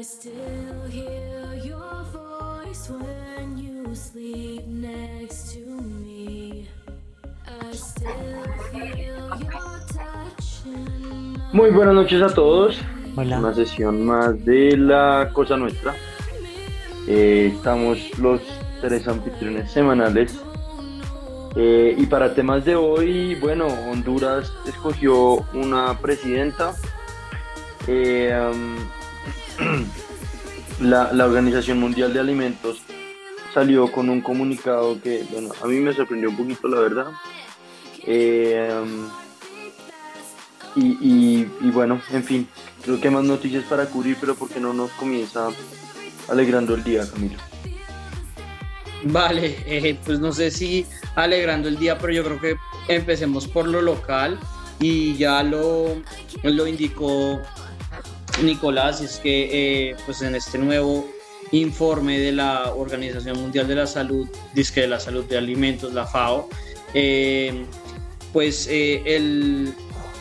I still hear your voice when you sleep next to me. I still feel your touch in my Muy buenas noches a todos. Hola. Una sesión más de la Cosa Nuestra. Eh, estamos los tres anfitriones semanales. Eh, y para temas de hoy, bueno, Honduras escogió una presidenta. Eh, la, la Organización Mundial de Alimentos salió con un comunicado que, bueno, a mí me sorprendió un poquito, la verdad. Eh, y, y- y bueno, en fin, creo que más noticias para cubrir, pero porque no nos comienza alegrando el día, Camilo. Vale, eh, pues no sé si alegrando el día, pero yo creo que empecemos por lo local y ya lo, lo indicó Nicolás, es que eh, pues en este nuevo informe de la Organización Mundial de la Salud, disque de la Salud de Alimentos, la FAO, eh, pues el,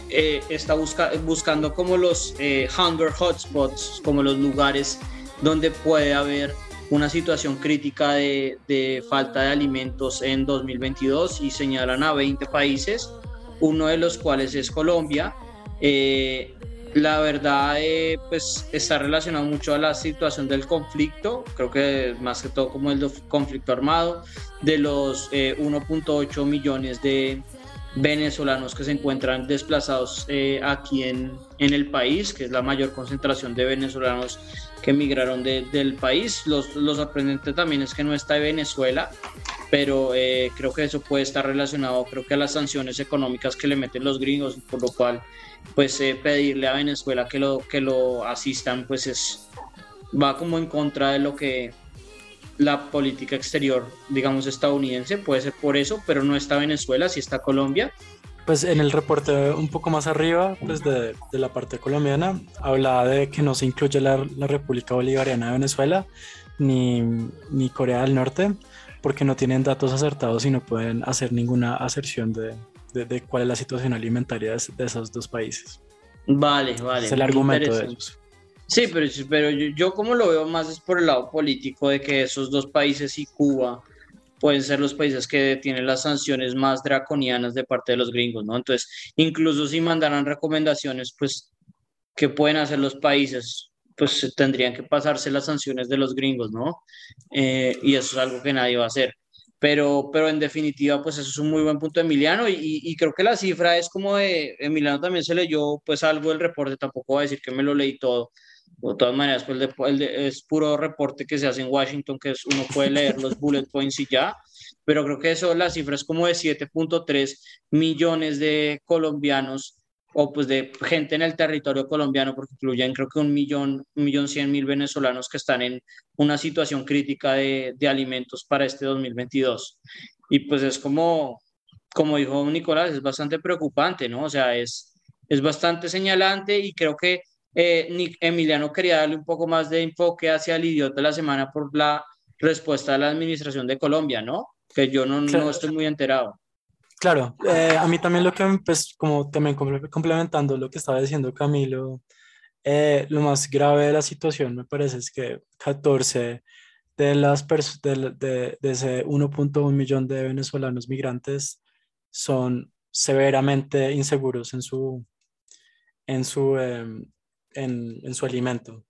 está busca- buscando como los hunger hotspots, como los lugares donde puede haber una situación crítica de, de falta de alimentos en 2022 y señalan a 20 países, uno de los cuales es Colombia. Eh, la verdad, eh, pues está relacionado mucho a la situación del conflicto, creo que más que todo como el conflicto armado, de los eh, 1.8 millones de venezolanos que se encuentran desplazados eh, aquí en, en el país, que es la mayor concentración de venezolanos que emigraron de- del país. Los- Lo sorprendente también es que no está Venezuela, pero eh, creo que eso puede estar relacionado, creo que a las sanciones económicas que le meten los gringos, por lo cual, pues eh, pedirle a Venezuela que lo, que lo asistan, pues es va como en contra de lo que la política exterior, digamos, estadounidense, puede ser por eso, pero no está Venezuela, sí está Colombia. Pues en el reporte un poco más arriba, pues de, de la parte colombiana, hablaba de que no se incluye la, la República Bolivariana de Venezuela ni, ni Corea del Norte, porque no tienen datos acertados y no pueden hacer ninguna aserción de, de- de cuál es la situación alimentaria de, esos dos países. Vale, vale. es el argumento de ellos. Sí, pero, pero yo, yo como lo veo más es por el lado político de que esos dos países y Cuba pueden ser los países que tienen las sanciones más draconianas de parte de los gringos, ¿no? Entonces, incluso si mandaran recomendaciones, pues, ¿qué pueden hacer los países? Pues tendrían que pasarse las sanciones de los gringos, ¿no? Eh, y eso es algo que nadie va a hacer. Pero, pero en definitiva, pues eso es un muy buen punto Emiliano y, y- creo que la cifra es como de, Emiliano también se leyó pues algo del reporte, tampoco voy a decir que me lo leí todo, de todas maneras, pues el de- el de- es puro reporte que se hace en Washington, que es, uno puede leer los bullet points y ya, pero creo que eso, la cifra es como de 7.3 millones de colombianos o pues de gente en el territorio colombiano, porque incluyen creo que un millón, un millón cien mil venezolanos que están en una situación crítica de, de alimentos para este 2022. Y pues es como, como dijo Nicolás, es bastante preocupante, ¿no? O sea, es, es bastante señalante y creo que eh, Emiliano quería darle un poco más de enfoque hacia el idiota de la semana por la respuesta de la administración de Colombia, ¿no? Que yo no, Claro. no estoy muy enterado. Claro, eh, a mí también lo que, pues, como también comple- complementando lo que estaba diciendo Camilo, eh, lo más grave de la situación me parece es que 14 de las de, de- de ese 1.1 millón de venezolanos migrantes son severamente inseguros en su, en su, em, en, en su alimento.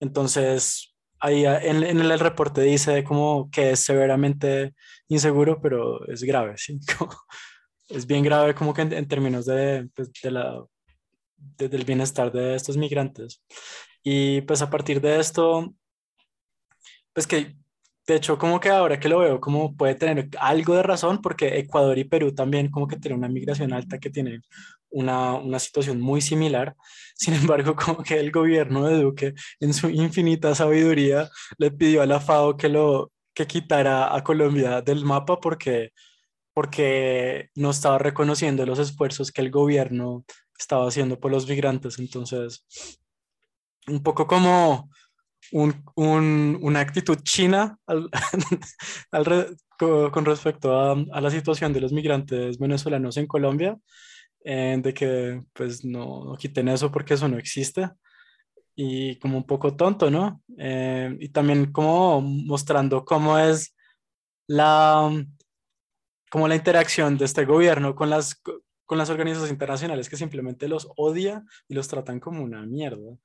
Entonces, ahí ah, en, en el reporte dice como que es severamente inseguro, pero es grave, ¿sí? Como- es bien grave como que en, en términos de, pues, de la, de- del bienestar de estos migrantes. Y pues a partir de esto, pues que de hecho como que ahora que lo veo, como puede tener algo de razón, porque Ecuador y Perú también como que tienen una migración alta que tiene una, una situación muy similar. Sin embargo, como que el gobierno de Duque, en su infinita sabiduría, le pidió a la FAO que lo que quitara a Colombia del mapa porque porque no estaba reconociendo los esfuerzos que el gobierno estaba haciendo por los migrantes. Entonces, un poco como un- un- una actitud china al- alre- con respecto a, a, la situación de los migrantes venezolanos en Colombia, eh, de que pues no, no, quiten eso porque eso no existe y como un poco tonto, ¿no? Eh, y también como mostrando cómo es la, como la interacción de este gobierno con las, con las organizaciones internacionales que simplemente los odia y los tratan como una mierda.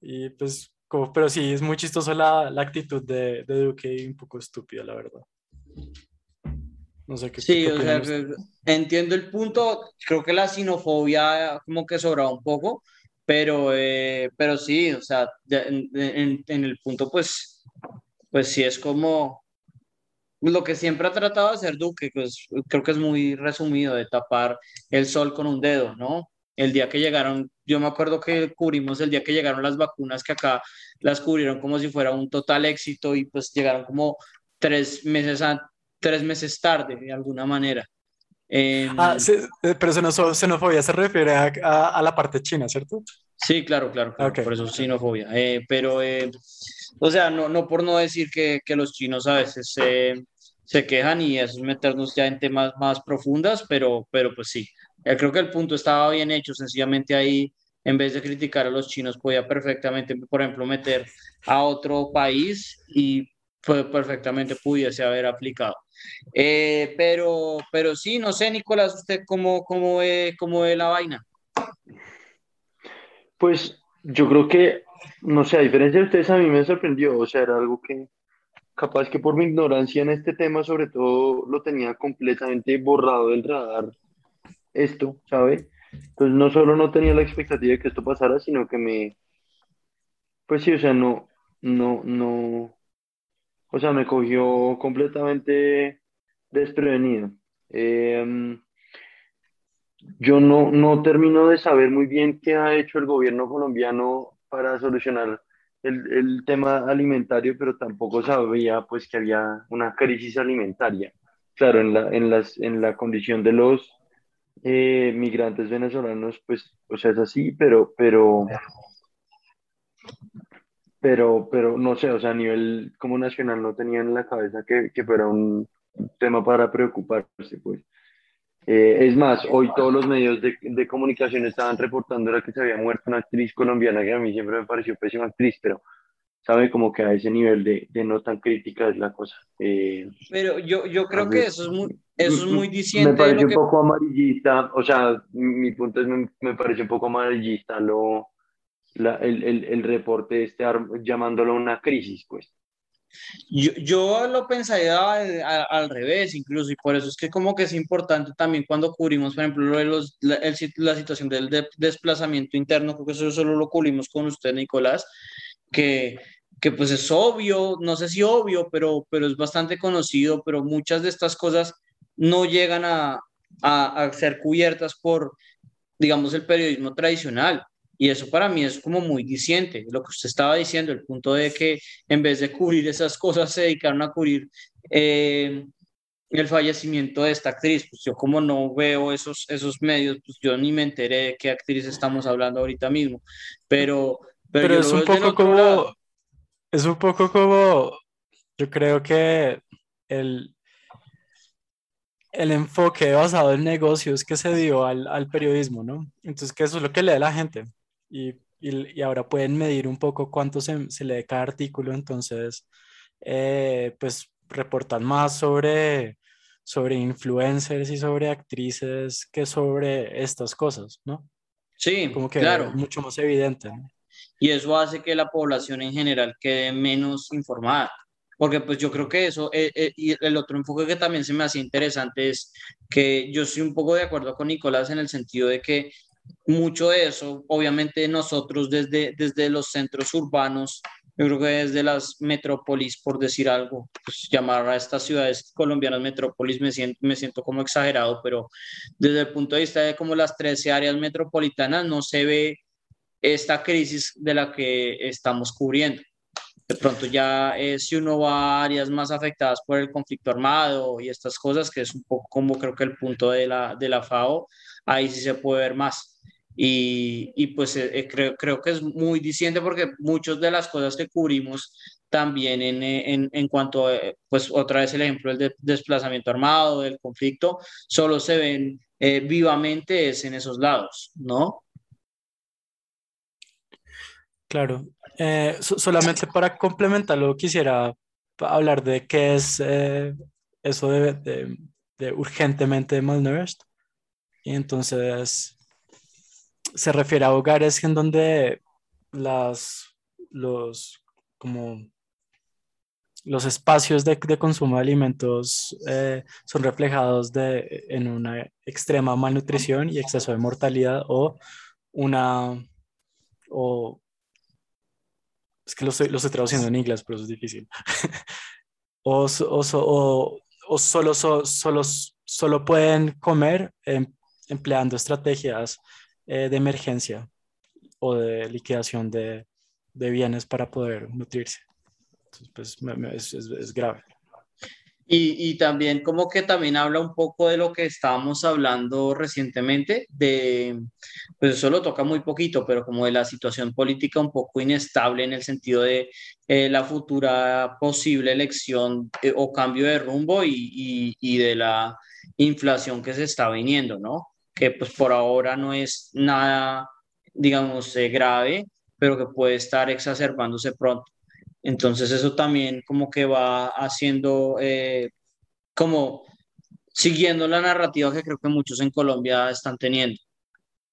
Y pues, como, pero sí, es muy chistoso la, la actitud de, de Duque y un poco estúpida, la verdad. No sé qué. Sí, o sea, entiendo el punto. Creo que la xenofobia como que sobra un poco, pero, eh, pero sí, o sea, en, en, el punto, pues, pues sí es como lo que siempre ha tratado de hacer Duque, pues creo que es muy resumido, de tapar el sol con un dedo, ¿no? El día que llegaron, yo me acuerdo que cubrimos el día que llegaron las vacunas, que acá las cubrieron como si fuera un total éxito y pues llegaron como tres meses antes tres meses tarde, de alguna manera. ah, sí, eh, pero xenofobia se refiere a, a, la parte china, ¿cierto? Sí, claro, claro, por eso xenofobia. Eh, pero, eh, o sea, no, no por no decir que, que los chinos a veces se quejan y eso es meternos ya en temas más profundas, pero, pero pues sí, creo que el punto estaba bien hecho, sencillamente ahí, en vez de criticar a los chinos, podía perfectamente, por ejemplo, meter a otro país y perfectamente pudiese haber aplicado. Eh, pero, pero sí, no sé, Nicolás, ¿usted cómo, cómo, ve, cómo ve la vaina? Pues yo creo que, no sé, a diferencia de ustedes, a mí me sorprendió, o sea, era algo que capaz que por mi ignorancia en este tema, sobre todo, lo tenía completamente borrado del radar esto, ¿sabe? Entonces no solo no tenía la expectativa de que esto pasara, sino que me, pues sí, o sea, no, no, no, o sea, me cogió completamente desprevenido. Em, yo no, no termino de saber muy bien qué ha hecho el gobierno colombiano para solucionar el, el, tema alimentario, pero tampoco sabía pues que había una crisis alimentaria. Claro, en la, en las, en la condición de los eh, migrantes venezolanos, pues, o sea, es así, pero, pero, pero, pero no sé, o sea, a nivel como nacional no tenía en la cabeza que, que fuera un tema para preocuparse, pues. Eh, es más, hoy todos los medios de, de, comunicación estaban reportando que se había muerto una actriz colombiana que a mí siempre me pareció pésima actriz, pero sabe como que a ese nivel de, de no tan crítica es la cosa. Eh, pero yo, yo creo que eso es muy, eso es muy diciente. Me parece un poco amarillista, o sea, mi punto es, me, me parece un poco amarillista lo, la, el, el, el, reporte este llamándolo una crisis, pues. Yo, yo lo pensaría al, al, revés, incluso, y por eso es que como que es importante también cuando cubrimos, por ejemplo, los, la, el, la, situación del de, desplazamiento interno, creo que eso solo lo cubrimos con usted, Nicolás, que, que pues es obvio, no sé si obvio, pero, pero es bastante conocido, pero muchas de estas cosas no llegan a, a, a ser cubiertas por, digamos, el periodismo tradicional. Y eso para mí es como muy diciente, lo que usted estaba diciendo, el punto de que en vez de cubrir esas cosas se dedicaron a cubrir eh, el fallecimiento de esta actriz. Pues yo como no veo esos, esos medios, pues yo ni me enteré de qué actriz estamos hablando ahorita mismo. Pero, pero, es un poco como, es un poco como, yo creo que el, el enfoque basado en negocios que se dio al, al periodismo, ¿no? Entonces, que eso es lo que lee la gente y, y, ahora pueden medir un poco cuánto se, se lee cada artículo, entonces eh, pues reportan más sobre, sobre influencers y sobre actrices que sobre estas cosas, ¿no? Sí, como que claro. Es mucho más evidente. ¿no? Y eso hace que la población en general quede menos informada. Porque pues yo creo que eso, eh, eh, y el otro enfoque que también se me hacía interesante es que yo estoy un poco de acuerdo con Nicolás en el sentido de que mucho de eso, obviamente nosotros desde, desde los centros urbanos, yo creo que desde las metrópolis, por decir algo, pues llamar a estas ciudades colombianas metrópolis me siento, me siento como exagerado, pero desde el punto de vista de como las 13 áreas metropolitanas no se ve esta crisis de la que estamos cubriendo. De pronto ya eh, si uno va a áreas más afectadas por el conflicto armado y estas cosas, que es un poco como creo que el punto de la, de la FAO, ahí sí se puede ver más. Y, y pues eh, eh, creo, creo que es muy diciente porque muchas de las cosas que cubrimos también en, en, en cuanto, a, pues otra vez el ejemplo del desplazamiento armado, del conflicto, solo se ven eh, vivamente es en esos lados, ¿no? Claro. Eh, solamente para complementarlo, quisiera hablar de qué es eh, eso de, de, urgentemente malnourished. Y entonces se refiere a hogares en donde las, los, como los espacios de, consumo de alimentos eh, son reflejados de, en una extrema malnutrición y exceso de mortalidad o una, o, es que lo estoy, lo estoy traduciendo en inglés, pero eso es difícil, o, o, solo, solo, solo pueden comer em, empleando estrategias eh, de emergencia o de liquidación de, bienes para poder nutrirse pues es, es, grave. Y, y, también como que también habla un poco de lo que estábamos hablando recientemente, de, pues eso lo toca muy poquito, pero como de la situación política un poco inestable en el sentido de eh, la futura posible elección eh, o cambio de rumbo y, y, y, de la inflación que se está viniendo, ¿no? Que pues por ahora no es nada, digamos, eh, grave, pero que puede estar exacerbándose pronto. Entonces eso también como que va haciendo, eh, como siguiendo la narrativa que creo que muchos en Colombia están teniendo.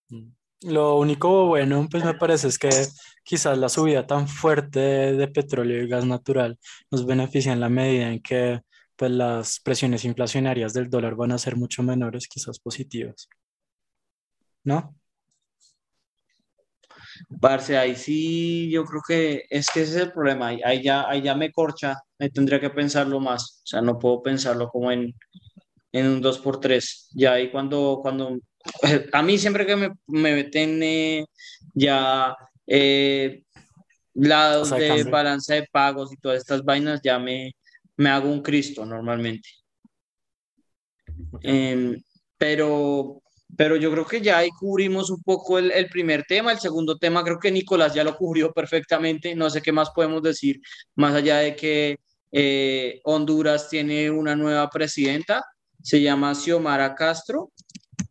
Mm. Lo único bueno, pues me parece es que quizás la subida tan fuerte de, petróleo y gas natural nos beneficia en la medida en que pues, las presiones inflacionarias del dólar van a ser mucho menores, quizás positivas. ¿No? Parce, ahí sí, yo creo que es que ese es el problema, ahí, ya, ahí ya me corcha, ahí tendría que pensarlo más, o sea, no puedo pensarlo como en, en un 2x3, ya ahí cuando, cuando, a mí siempre que me, me meten eh, ya eh, lados de balanza de pagos y todas estas vainas, ya me, me hago un Cristo normalmente. Em, pero, pero yo creo que ya ahí cubrimos un poco el, el, primer tema. El segundo tema creo que Nicolás ya lo cubrió perfectamente. No sé qué más podemos decir, más allá de que eh, Honduras tiene una nueva presidenta, se llama Xiomara Castro,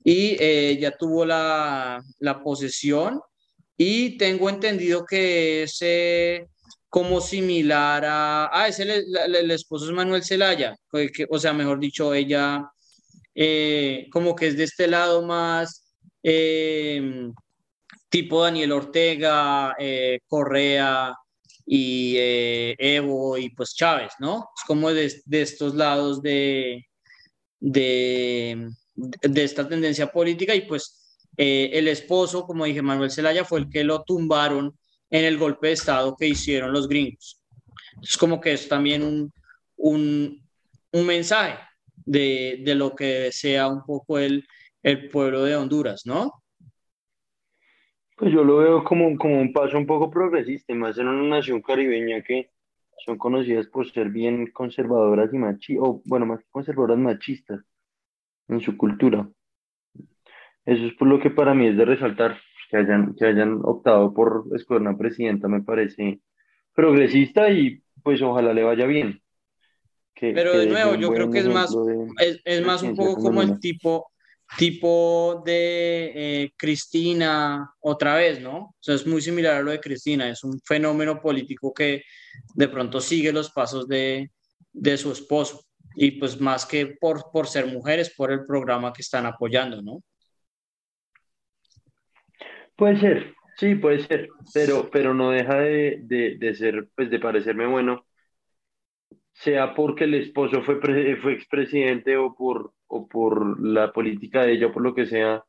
y eh, ya tuvo la, la, posesión. Y tengo entendido que es eh, como similar a... Ah, es el, el, esposo es Manuel Zelaya, que, o sea, mejor dicho, ella eh, como que es de este lado más eh, tipo Daniel Ortega, eh, Correa y Evo y pues Chávez, ¿no? Es como de, de estos lados de, de, de, esta tendencia política y pues el esposo, como dije, Manuel Zelaya fue el que lo tumbaron en el golpe de Estado que hicieron los gringos. Es como que es también un, un, un mensaje de, de lo que sea un poco el, el pueblo de Honduras, ¿no? Pues yo lo veo como, como un paso un poco progresista, más en una nación caribeña que son conocidas por ser bien conservadoras y machistas, o bueno, más conservadoras machistas en su cultura. Eso es por lo que para mí es de resaltar, que hayan, que hayan optado por escoger una presidenta, me parece progresista y pues ojalá le vaya bien. Pero de nuevo, yo creo que es más, es, es más un poco como el tipo, tipo de eh, Cristina otra vez, ¿no? O sea, es muy similar a lo de Cristina, es un fenómeno político que de pronto sigue los pasos de, de su esposo. Y pues más que por, por ser mujeres, por el programa que están apoyando, ¿no? Puede ser, sí, puede ser, pero, pero no deja de, de, de ser, pues de parecerme bueno sea porque el esposo fue, fue expresidente o por, o por la política de ella por lo que sea,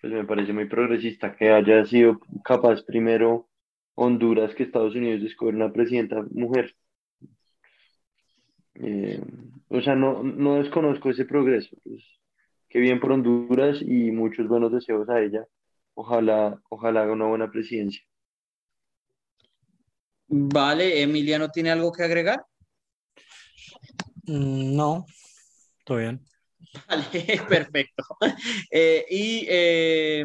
pues me parece muy progresista que haya sido capaz primero Honduras que Estados Unidos de escoger una presidenta mujer. Eh, o sea, no, no desconozco ese progreso. Pues, qué bien por Honduras y muchos buenos deseos a ella. Ojalá, ojalá haga una buena presidencia. Vale, Emiliano, ¿tiene algo que agregar? Mm, no, todo bien. Vale, perfecto. Eh, y eh,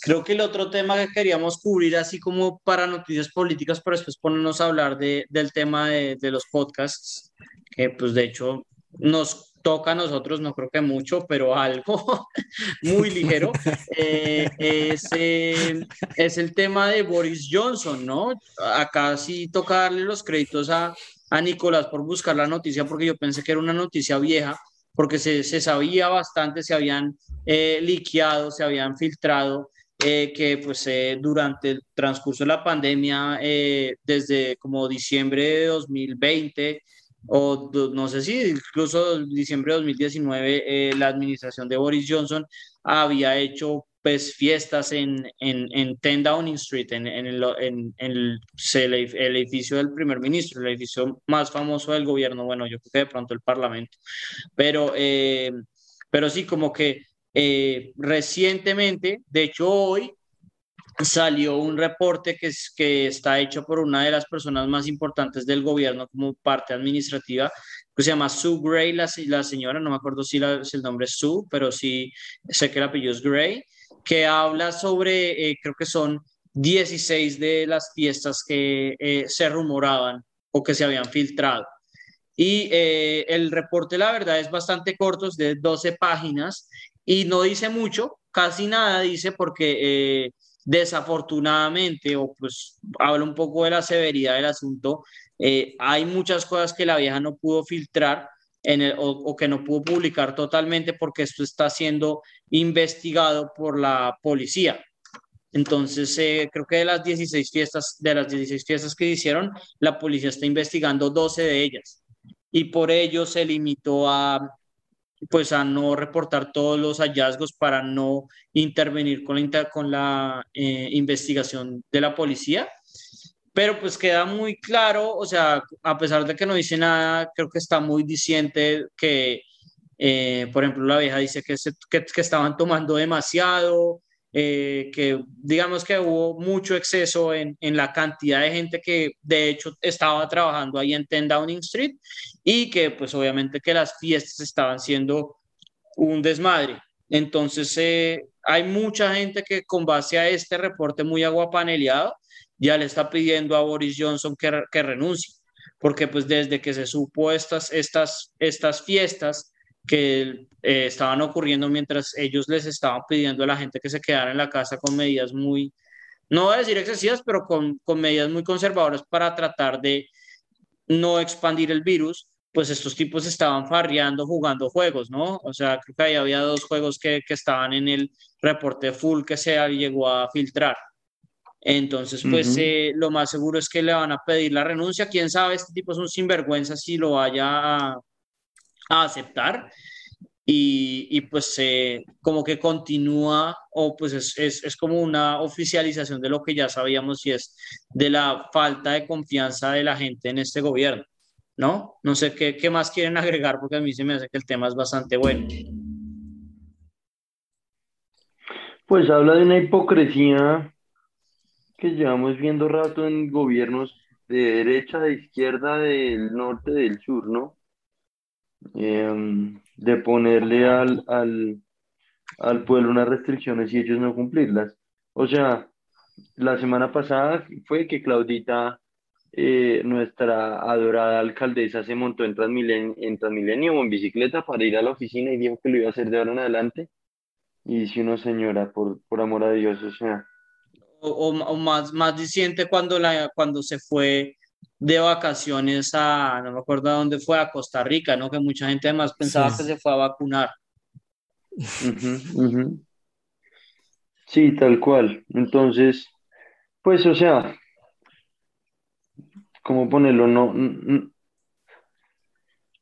creo que el otro tema que queríamos cubrir, así como para noticias políticas, pero después ponernos a hablar de, del tema de, de, los podcasts, que pues de hecho nos toca a nosotros, no creo que mucho, pero algo muy ligero, eh, es, es, el tema de Boris Johnson, ¿no? Acá sí toca darle los créditos a, a Nicolás por buscar la noticia, porque yo pensé que era una noticia vieja porque se, se sabía bastante, se habían eh, liqueado, se habían filtrado, eh, que pues eh, durante el transcurso de la pandemia, eh, desde como diciembre de 2020, o no sé si incluso diciembre de 2019, la administración de Boris Johnson había hecho pues fiestas en, en, en 10 Downing Street, en, en, el, en el, el, edificio del primer ministro, el edificio más famoso del gobierno, bueno, yo creo que de pronto el Parlamento, pero, eh, pero sí, como que eh, recientemente, de hecho hoy, salió un reporte que, es, que está hecho por una de las personas más importantes del gobierno como parte administrativa, que se llama Sue Gray, la, la señora, no me acuerdo si, la, si el nombre es Sue, pero sí sé que el apellido es Gray, que habla sobre, eh, creo que son 16 de las fiestas que eh, se rumoraban o que se habían filtrado. Y eh, el reporte, la verdad, es bastante corto, es de 12 páginas y no dice mucho, casi nada dice porque desafortunadamente, o pues habla un poco de la severidad del asunto, hay muchas cosas que la vieja no pudo filtrar o, que no pudo publicar totalmente porque esto está siendo investigado por la policía. Entonces, eh, creo que de las 16 fiestas, de las 16 fiestas que hicieron, la policía está investigando 12 de ellas. Y por ello se limitó a, pues, a no reportar todos los hallazgos para no intervenir con la, con la eh, investigación de la policía pero pues queda muy claro, o sea, a pesar de que no dice nada, creo que está muy diciente que, eh, por ejemplo, la vieja dice que, que, estaban tomando demasiado, eh, que digamos que hubo mucho exceso en, en, la cantidad de gente que de hecho estaba trabajando ahí en 10 Downing Street y que pues obviamente que las fiestas estaban siendo un desmadre. Entonces eh, hay mucha gente que con base a este reporte muy aguapaneleado, ya le está pidiendo a Boris Johnson que, que renuncie, porque pues desde que se supo estas, estas, estas fiestas que eh, estaban ocurriendo mientras ellos les estaban pidiendo a la gente que se quedara en la casa con medidas muy, no voy a decir excesivas, pero con, con medidas muy conservadoras para tratar de no expandir el virus, pues estos tipos estaban farreando jugando juegos, ¿no? O sea, creo que ahí había dos juegos que, que estaban en el reporte full que se llegó a filtrar. Entonces, pues eh, lo más seguro es que le van a pedir la renuncia. Quién sabe, este tipo es un sinvergüenza si lo vaya a, aceptar. Y, y pues eh, como que continúa o pues es, es, es, como una oficialización de lo que ya sabíamos y es de la falta de confianza de la gente en este gobierno, ¿no? No sé qué, qué más quieren agregar porque a mí se me hace que el tema es bastante bueno. Pues habla de una hipocresía que llevamos viendo rato en gobiernos de derecha, de izquierda, del norte, del sur, ¿no? Em, de ponerle al, al, al pueblo unas restricciones y ellos no cumplirlas. O sea, la semana pasada fue que Claudita, eh, nuestra adorada alcaldesa, se montó en Transmilenio, en Transmilenio o en bicicleta para ir a la oficina y dijo que lo iba a hacer de ahora en adelante. Y dice una señora, por, por amor a Dios, o sea, o, o, más, más diciente cuando, la, cuando se fue de vacaciones a, no me acuerdo a dónde fue, a Costa Rica, ¿no? Que mucha gente además pensaba sí. que se fue a vacunar. Uh -huh, uh -huh. Sí, tal cual. Entonces, pues, o sea, ¿cómo ponerlo? No, no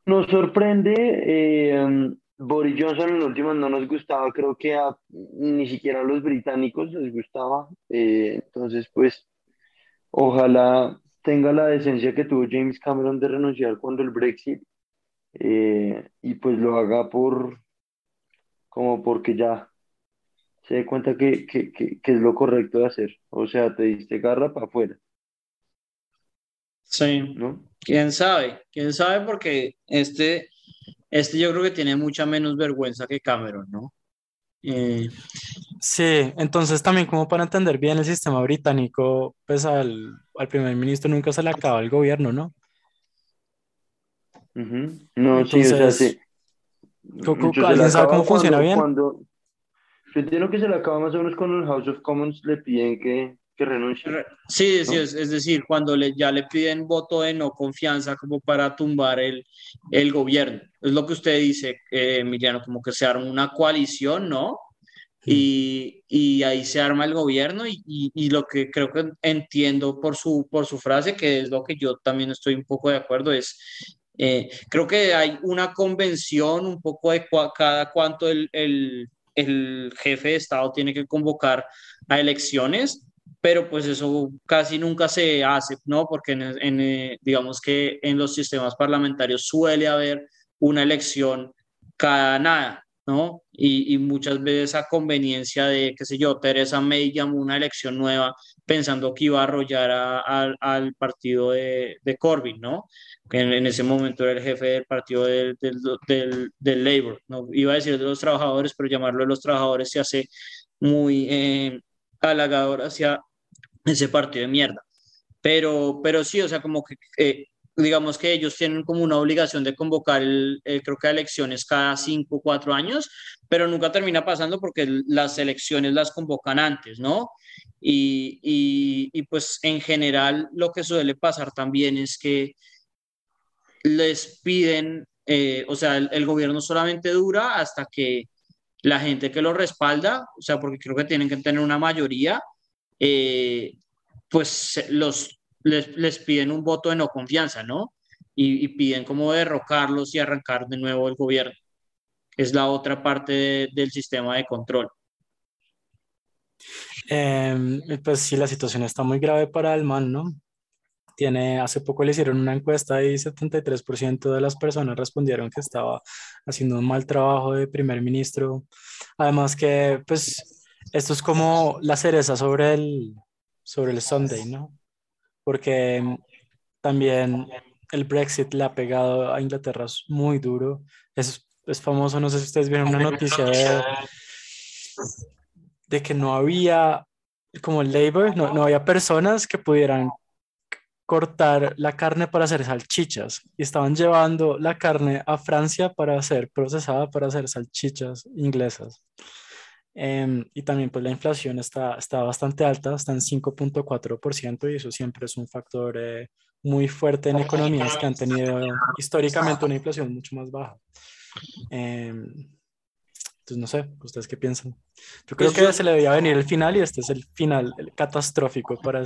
nos sorprende eh, Boris Johnson en último no nos gustaba, creo que a, ni siquiera a los británicos les gustaba. Eh, entonces, pues, ojalá tenga la decencia que tuvo James Cameron de renunciar cuando el Brexit eh, y pues lo haga por, como porque ya se dé cuenta que, que, que, que es lo correcto de hacer. O sea, te diste garra para afuera. Sí, ¿no? ¿Quién sabe? ¿Quién sabe? Porque este este yo creo que tiene mucha menos vergüenza que Cameron, ¿no? Eh, sí, entonces también como para entender bien el sistema británico, pues al, al primer ministro nunca se le acaba el gobierno, ¿no? No, sí, o sea, sí. ¿Alguien sabe cómo funciona bien? Cuando, yo entiendo que se le acaba más o menos cuando el House of Commons le piden que, que renuncie. Sí, sí es, es, decir, cuando le, ya le piden voto de no confianza como para tumbar el, el gobierno. Es lo que usted dice, eh, Emiliano, como que se arma una coalición, ¿no? Y, y, ahí se arma el gobierno y, y, y, lo que creo que entiendo por su, por su frase, que es lo que yo también estoy un poco de acuerdo, es eh, creo que hay una convención un poco de cada cuánto el, el, el, jefe de Estado tiene que convocar a elecciones, pero pues eso casi nunca se hace, ¿no? Porque en, eh, digamos que en los sistemas parlamentarios suele haber una elección cada nada, ¿no? Y, y, muchas veces a conveniencia de, qué sé yo, Teresa May llamó una elección nueva pensando que iba a arrollar al partido de, de, Corbyn, ¿no? Que en, en, ese momento era el jefe del partido del, del, del, Labour, ¿no? Iba a decir de los trabajadores, pero llamarlo de los trabajadores se hace muy eh, halagador hacia ese partido de mierda. Pero, pero sí, o sea, como que eh, digamos que ellos tienen como una obligación de convocar, el, creo que elecciones cada cinco cuatro años, pero nunca termina pasando porque las elecciones las convocan antes, ¿no? Y, y, y pues en general lo que suele pasar también es que les piden, eh, o sea, el, el, gobierno solamente dura hasta que la gente que lo respalda, o sea, porque creo que tienen que tener una mayoría, eh, pues los les, les, piden un voto de no confianza, ¿no? Y, y, piden como derrocarlos y arrancar de nuevo el gobierno. Es la otra parte de, del sistema de control. Eh, pues sí, la situación está muy grave para el man, ¿no? Tiene, hace poco le hicieron una encuesta y 73% de las personas respondieron que estaba haciendo un mal trabajo de primer ministro. Además que, pues, esto es como la cereza sobre el, sobre el Sunday, ¿no? Porque también el Brexit le ha pegado a Inglaterra muy duro. Es, es famoso, no sé si ustedes vieron una noticia de, de que no había, como el Labour, no, no había personas que pudieran cortar la carne para hacer salchichas y estaban llevando la carne a Francia para ser procesada para hacer salchichas inglesas. Eh, y también pues la inflación está, está bastante alta, está en 5.4% y eso siempre es un factor eh, muy fuerte en economías que han tenido históricamente una inflación mucho más baja. Eh, entonces no sé, ¿ustedes qué piensan? Yo creo que se le debía venir el final y este es el final el catastrófico para,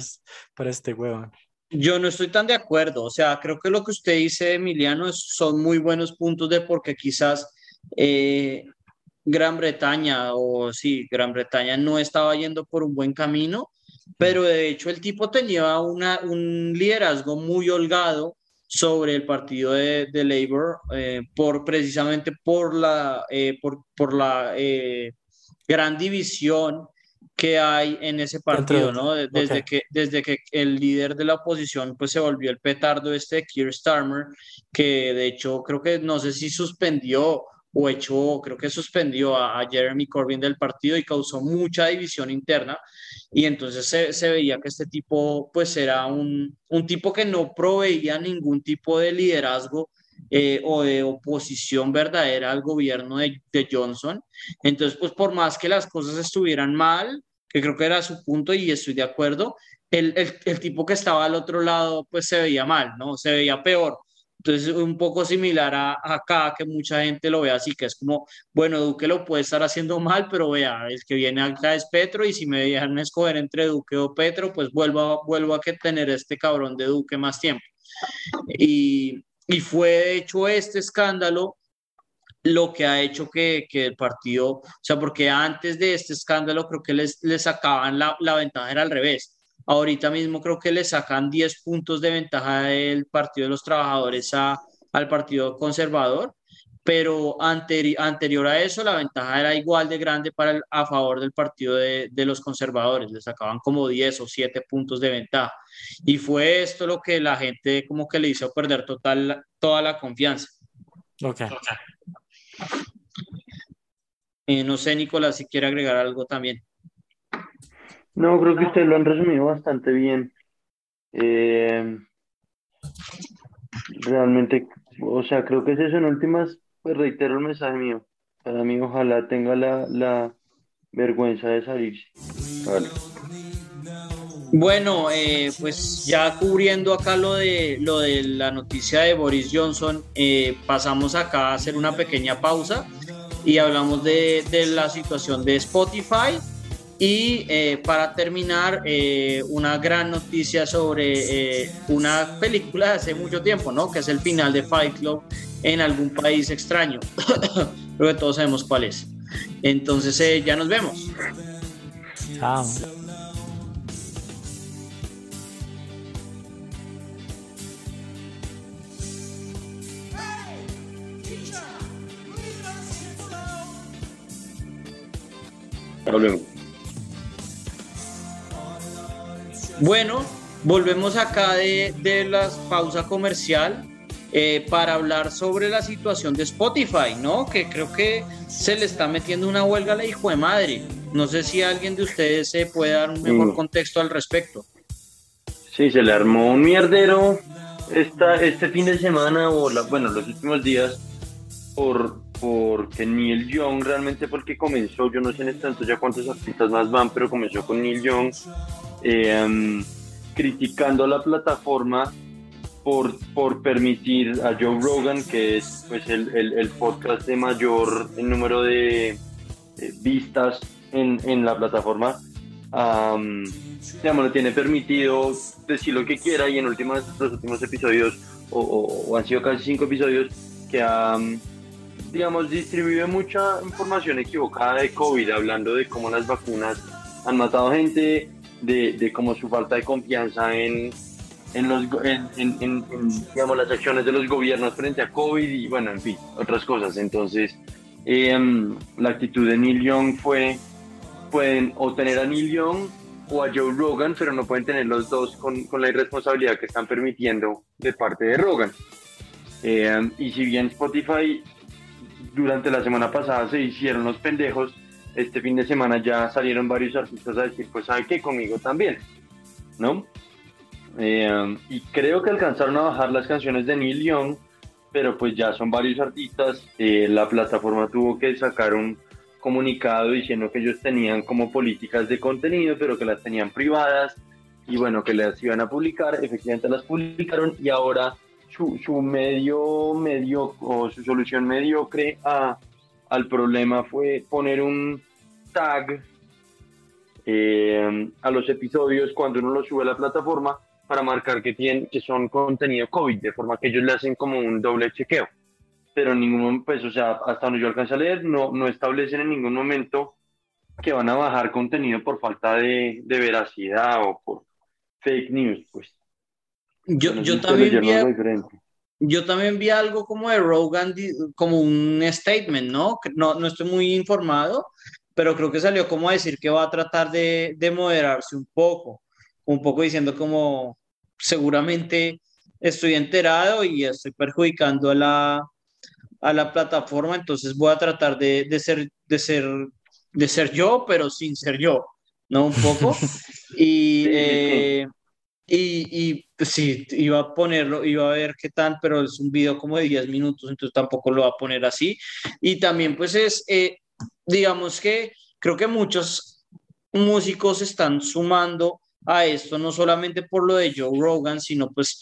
para este huevo. Yo no estoy tan de acuerdo, o sea, creo que lo que usted dice, Emiliano, son muy buenos puntos de porque quizás eh, Gran Bretaña o sí, Gran Bretaña no estaba yendo por un buen camino, pero de hecho el tipo tenía una, un liderazgo muy holgado sobre el partido de, de Labour eh, por precisamente por la, eh, por, por la gran división que hay en ese partido, ¿no? Desde, okay. que, desde que el líder de la oposición pues se volvió el petardo este Keir Starmer, que de hecho creo que no sé si suspendió o echó, creo que suspendió a, a, Jeremy Corbyn del partido y causó mucha división interna. Y entonces se, se veía que este tipo pues era un, un, tipo que no proveía ningún tipo de liderazgo eh, o de oposición verdadera al gobierno de, de Johnson. Entonces pues por más que las cosas estuvieran mal, que creo que era su punto y estoy de acuerdo, el, el, el, tipo que estaba al otro lado pues se veía mal, ¿no? Se veía peor. Entonces, un poco similar a, a acá, que mucha gente lo ve así, que es como, bueno, Duque lo puede estar haciendo mal, pero vea, el que viene acá es Petro y si me dejan escoger entre Duque o Petro, pues vuelvo vuelvo a que tener este cabrón de Duque más tiempo. Y, y fue de hecho este escándalo lo que ha hecho que, que, el partido, o sea, porque antes de este escándalo creo que les, les sacaban la, la ventaja, era al revés. Ahorita mismo creo que le sacan 10 puntos de ventaja del Partido de los Trabajadores a, al Partido Conservador, pero anteri anterior a eso la ventaja era igual de grande para el, a favor del Partido de, de, los Conservadores, le sacaban como 10 o 7 puntos de ventaja. Y fue esto lo que la gente como que le hizo perder total, toda la confianza. Ok. Eh, no sé, Nicolás, si quiere agregar algo también. No, creo que ustedes lo han resumido bastante bien. Eh, realmente, o sea, creo que es eso. En últimas, pues reitero el mensaje mío. Para mí, ojalá tenga la, la vergüenza de salirse. Vale. Bueno, eh, pues ya cubriendo acá lo de, lo de la noticia de Boris Johnson, eh, pasamos acá a hacer una pequeña pausa y hablamos de, de la situación de Spotify y eh, para terminar, eh, una gran noticia sobre eh, una película de hace mucho tiempo, ¿no? Que es el final de Fight Club en algún país extraño. Creo todos sabemos cuál es. Entonces, ya nos vemos. Chao. Volvemos. Bueno, volvemos acá de, de la pausa comercial eh, para hablar sobre la situación de Spotify, ¿no? Que creo que se le está metiendo una huelga a la hijo de madre. No sé si alguien de ustedes se puede dar un mejor Sí. contexto al respecto. Sí, se le armó un mierdero esta, este fin de semana, o la, bueno, los últimos días, por porque Neil Young realmente fue el que comenzó, yo no sé en este tanto ya cuántos artistas más van, pero comenzó con Neil Young eh, um, criticando la plataforma por, por permitir a Joe Rogan, que es pues el, el, el podcast de mayor número de eh, vistas en, en la plataforma, um, digamos, le tiene permitido decir lo que quiera y en últimas, los últimos episodios, o, o- o han sido casi cinco episodios, que ha, um, digamos, distribuido mucha información equivocada de COVID, hablando de cómo las vacunas han matado gente, de, de cómo su falta de confianza en, en, los, en, en- en- digamos, las acciones de los gobiernos frente a COVID y, bueno, en fin, otras cosas. Entonces, em, la actitud de Neil Young fue, pueden o tener a Neil Young o a Joe Rogan, pero no pueden tener los dos con, con la irresponsabilidad que están permitiendo de parte de Rogan. Em, y si bien Spotify durante la semana pasada se hicieron los pendejos, este fin de semana ya salieron varios artistas a decir, pues sabe que conmigo también, ¿no? Eh, y creo que alcanzaron a bajar las canciones de Neil Young, pero pues ya son varios artistas. Eh, la plataforma tuvo que sacar un comunicado diciendo que ellos tenían como políticas de contenido, pero que las tenían privadas y bueno, que las iban a publicar. Efectivamente las publicaron y ahora su, medio, medio o su solución mediocre a, al problema fue poner un tag eh, a los episodios cuando uno los sube a la plataforma para marcar que, tienen, que son contenido COVID, de forma que ellos le hacen como un doble chequeo. Pero en ningún pues, o sea, hasta donde yo alcancé a leer, no, no establecen en ningún momento que van a bajar contenido por falta de, de veracidad o por fake news, pues. Yo, yo también vi, yo también vi algo como de Rogan, como un statement, ¿no? No, no estoy muy informado, pero creo que salió como a decir que va a tratar de, de moderarse un poco, un poco diciendo como seguramente estoy enterado y estoy perjudicando a la, a la plataforma, entonces voy a tratar de, de ser, de ser, de ser yo, pero sin ser yo, ¿no? Un poco. Y, eh, y, y pues, sí, iba a ponerlo, iba a ver qué tal, pero es un video como de 10 minutos, entonces tampoco lo va a poner así. Y también pues es, eh, digamos que creo que muchos músicos están sumando a esto, no solamente por lo de Joe Rogan, sino pues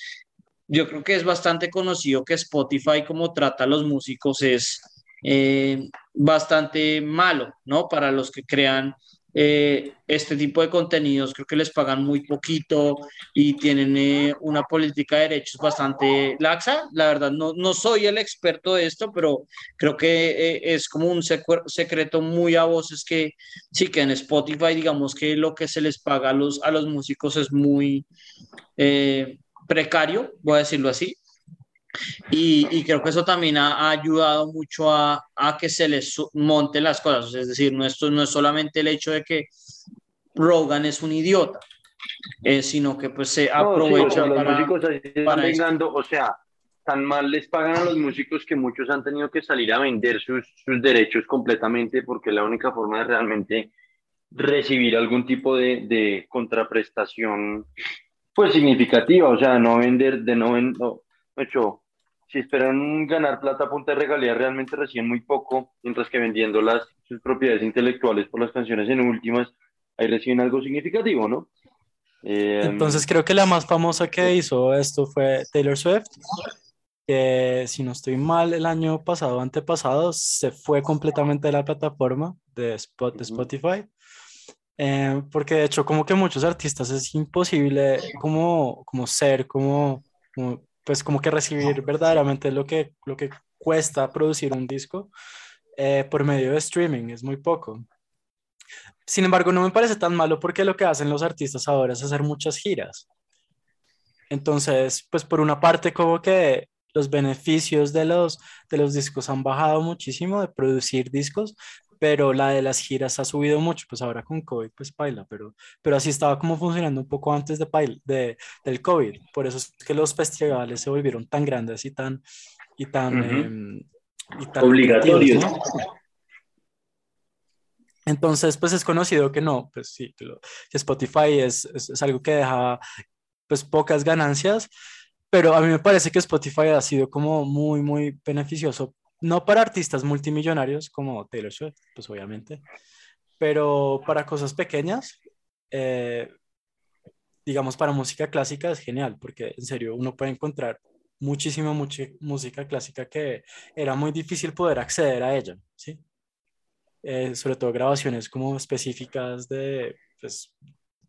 yo creo que es bastante conocido que Spotify como trata a los músicos es eh, bastante malo, ¿no? Para los que crean eh, este tipo de contenidos, creo que les pagan muy poquito y tienen eh, una política de derechos bastante laxa. La verdad, no, no soy el experto de esto, pero creo que eh, es como un secreto muy a voces que sí, que en Spotify, digamos que lo que se les paga a los, a los músicos es muy precario, voy a decirlo así. Y, y creo que eso también ha, ayudado mucho a, a que se les monten las cosas. Es decir, no, esto, no es solamente el hecho de que Rogan es un idiota, eh, sino que pues se No, sí, aprovecha sea, los para... músicos para vengando, o sea, tan mal les pagan a los músicos que muchos han tenido que salir a vender sus, sus derechos completamente porque la única forma de realmente recibir algún tipo de, de contraprestación pues significativa, o sea, no vender, de no vender, no, hecho, si esperan ganar plata a punta de regalías, realmente reciben muy poco, mientras que vendiendo las, sus propiedades intelectuales por las canciones en últimas, ahí reciben algo significativo, ¿no? Eh, Entonces creo que la más famosa que hizo esto fue Taylor Swift, que si no estoy mal, el año pasado, antepasado, se fue completamente de la plataforma de, Spotify. Eh, porque de hecho como que muchos artistas es imposible como, como ser, como, pues como que recibir verdaderamente lo que, lo que cuesta producir un disco eh, por medio de streaming, es muy poco. Sin embargo, no me parece tan malo porque lo que hacen los artistas ahora es hacer muchas giras. Entonces, pues por una parte como que los beneficios de los, de los discos han bajado muchísimo de producir discos, pero la de las giras ha subido mucho, pues ahora con COVID pues baila, pero, pero así estaba como funcionando un poco antes de, de del COVID, por eso es que los festivales se volvieron tan grandes y tan, y tan, em, y tan obligatorios. Entonces, pues es conocido que no, pues sí, que, Spotify es, es, algo que deja pues pocas ganancias, pero a mí me parece que Spotify ha sido como muy, muy beneficioso, no para artistas multimillonarios como Taylor Swift, pues obviamente, pero para cosas pequeñas, eh, digamos para música clásica es genial, porque en serio uno puede encontrar muchísima música clásica que era muy difícil poder acceder a ella, ¿sí? Eh, sobre todo grabaciones como específicas de, pues,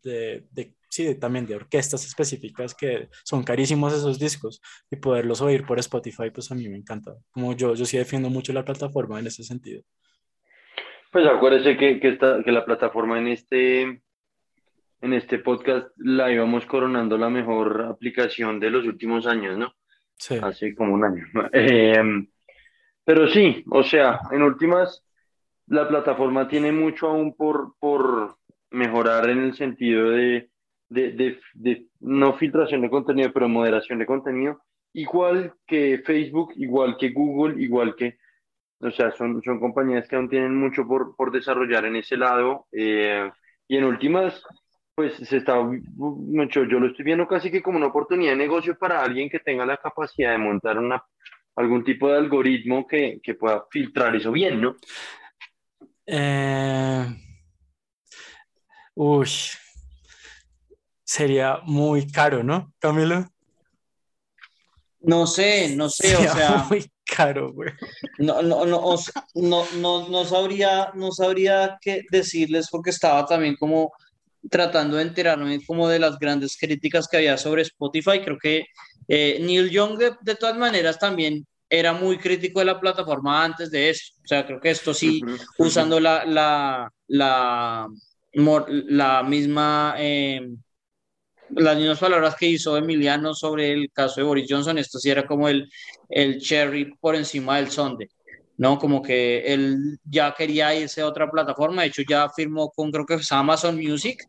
de, de, sí, también de orquestas específicas que son carísimos esos discos y poderlos oír por Spotify, pues a mí me encanta. Como yo, yo sí defiendo mucho la plataforma en ese sentido. Pues acuérdese que, que, esta, que la plataforma en este, en este podcast la íbamos coronando la mejor aplicación de los últimos años, ¿no? Sí. Hace como un año. Eh, pero sí, o sea, en últimas, la plataforma tiene mucho aún por, por mejorar en el sentido de, de, de, no filtración de contenido, pero moderación de contenido, igual que Facebook, igual que Google, igual que, o sea, son, son compañías que aún tienen mucho por, por desarrollar en ese lado. Eh, y en últimas, pues se está mucho, yo lo estoy viendo casi que como una oportunidad de negocio para alguien que tenga la capacidad de montar una, algún tipo de algoritmo que, que pueda filtrar eso bien, ¿no? Eh, uy, sería muy caro, ¿no, Camilo? No sé, no sé, Sería o sea, muy caro, güey. no, no, no, o sea, no, no, no sabría, no sabría qué decirles porque estaba también como tratando de enterarme como de las grandes críticas que había sobre Spotify. Creo que eh, Neil Young de, de todas maneras también era muy crítico de la plataforma antes de eso. O sea, creo que esto sí, usando la, la, la, la misma, eh, las mismas palabras que hizo Emiliano sobre el caso de Boris Johnson, esto sí era como el, el cherry por encima del sundae, ¿no? Como que él ya quería irse a otra plataforma, de hecho ya firmó con, creo que es Amazon Music,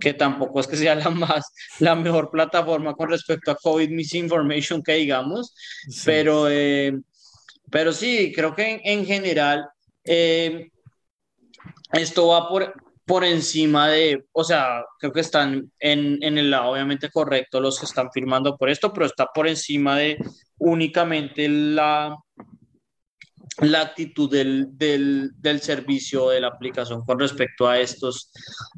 que tampoco es que sea la más, la mejor plataforma con respecto a COVID misinformation que digamos, Sí. pero, eh, pero sí, creo que en, en general eh, esto va por, por encima de, o sea, creo que están en, en el lado obviamente correcto los que están firmando por esto, pero está por encima de únicamente la, la actitud del, del, del servicio de la aplicación con respecto a estos,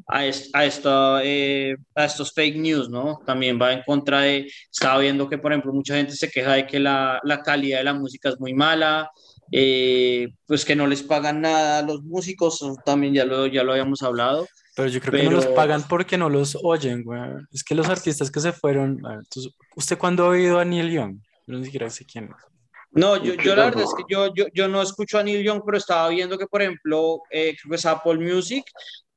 a, es- a, esta, eh, a estos fake news, ¿no? También va en contra de, estaba viendo que, por ejemplo, mucha gente se queja de que la, la calidad de la música es muy mala, eh, pues que no les pagan nada a los músicos, también ya lo, ya lo habíamos hablado. Pero yo creo que no los Pero- pagan porque no los oyen, güey. Es que los artistas que se fueron. ver, entonces, ¿Usted cuándo ha oído a Neil Young? Yo ni siquiera sé quién es. No, yo, Yo la verdad es que yo, yo, yo no escucho a Neil Young, pero estaba viendo que, por ejemplo, eh, creo que es Apple Music,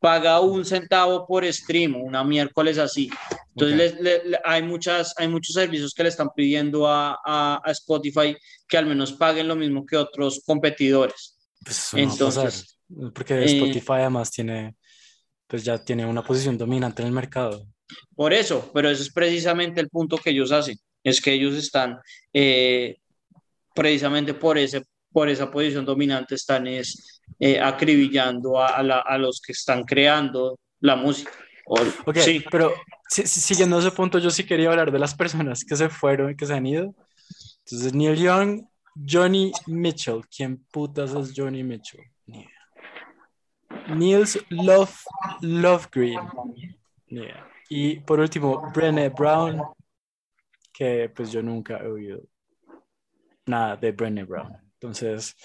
paga un centavo por stream, una miércoles así. Entonces, Ok. les- le- le- hay, muchas, hay muchos servicios que le están pidiendo a, a, a Spotify que al menos paguen lo mismo que otros competidores. Pues eso no va a pasar. Entonces, Porque eh, Spotify además tiene, pues ya tiene una posición dominante en el mercado. Por eso, pero ese es precisamente el punto que ellos hacen. es que ellos están eh, precisamente por, ese, por esa posición dominante, están es, eh, acribillando a, a, la, a, los que están creando la música. O, ok, sí. pero si, si, siguiendo ese punto, yo sí quería hablar de las personas que se fueron que se han ido. Entonces, Neil Young, Johnny Mitchell. ¿Quién putas es Johnny Mitchell? Yeah. Niels Love, Love Green. Yeah. Y por último, Brené Brown, que pues yo nunca he oído nada de Brené Brown. Entonces,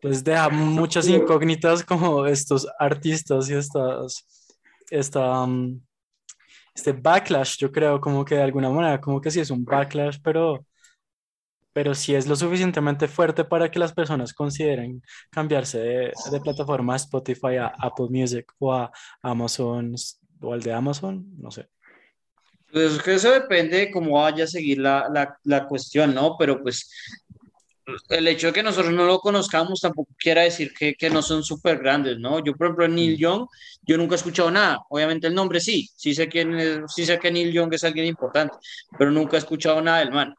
pues deja muchas incógnitas como estos artistas y estas, esta, um, este backlash, yo creo como que de alguna manera, como que sí es un backlash, pero pero si es lo suficientemente fuerte para que las personas consideren cambiarse de, de, plataforma a Spotify a Apple Music o a Amazon o al de Amazon, no sé. Pues que eso depende de cómo vaya a seguir la, la, la, cuestión, ¿no? Pero pues el hecho de que nosotros no lo conozcamos tampoco quiere decir que, que no son súper grandes, ¿no? Yo, por ejemplo, Neil Young, yo nunca he escuchado nada. Obviamente el nombre sí, sí sé, quién es, sí sé que Neil Young es alguien importante, pero nunca he escuchado nada del man.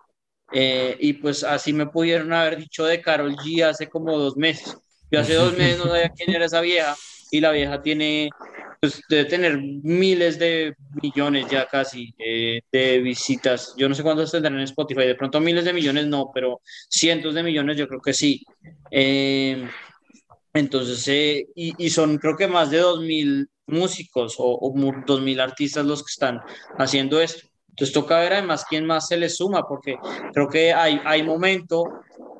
Eh, y pues así me pudieron haber dicho de Carol G hace como dos meses. Yo hace dos meses no sabía quién era esa vieja y la vieja tiene, pues debe tener miles de millones ya casi eh, de visitas. Yo no sé cuántos tendrán en Spotify, de pronto miles de millones no, pero cientos de millones yo creo que sí. Eh, entonces, eh, y, y, son creo que más de dos mil músicos o, o dos mil artistas los que están haciendo esto. Entonces toca ver además quién más se le suma, porque creo que hay, hay momento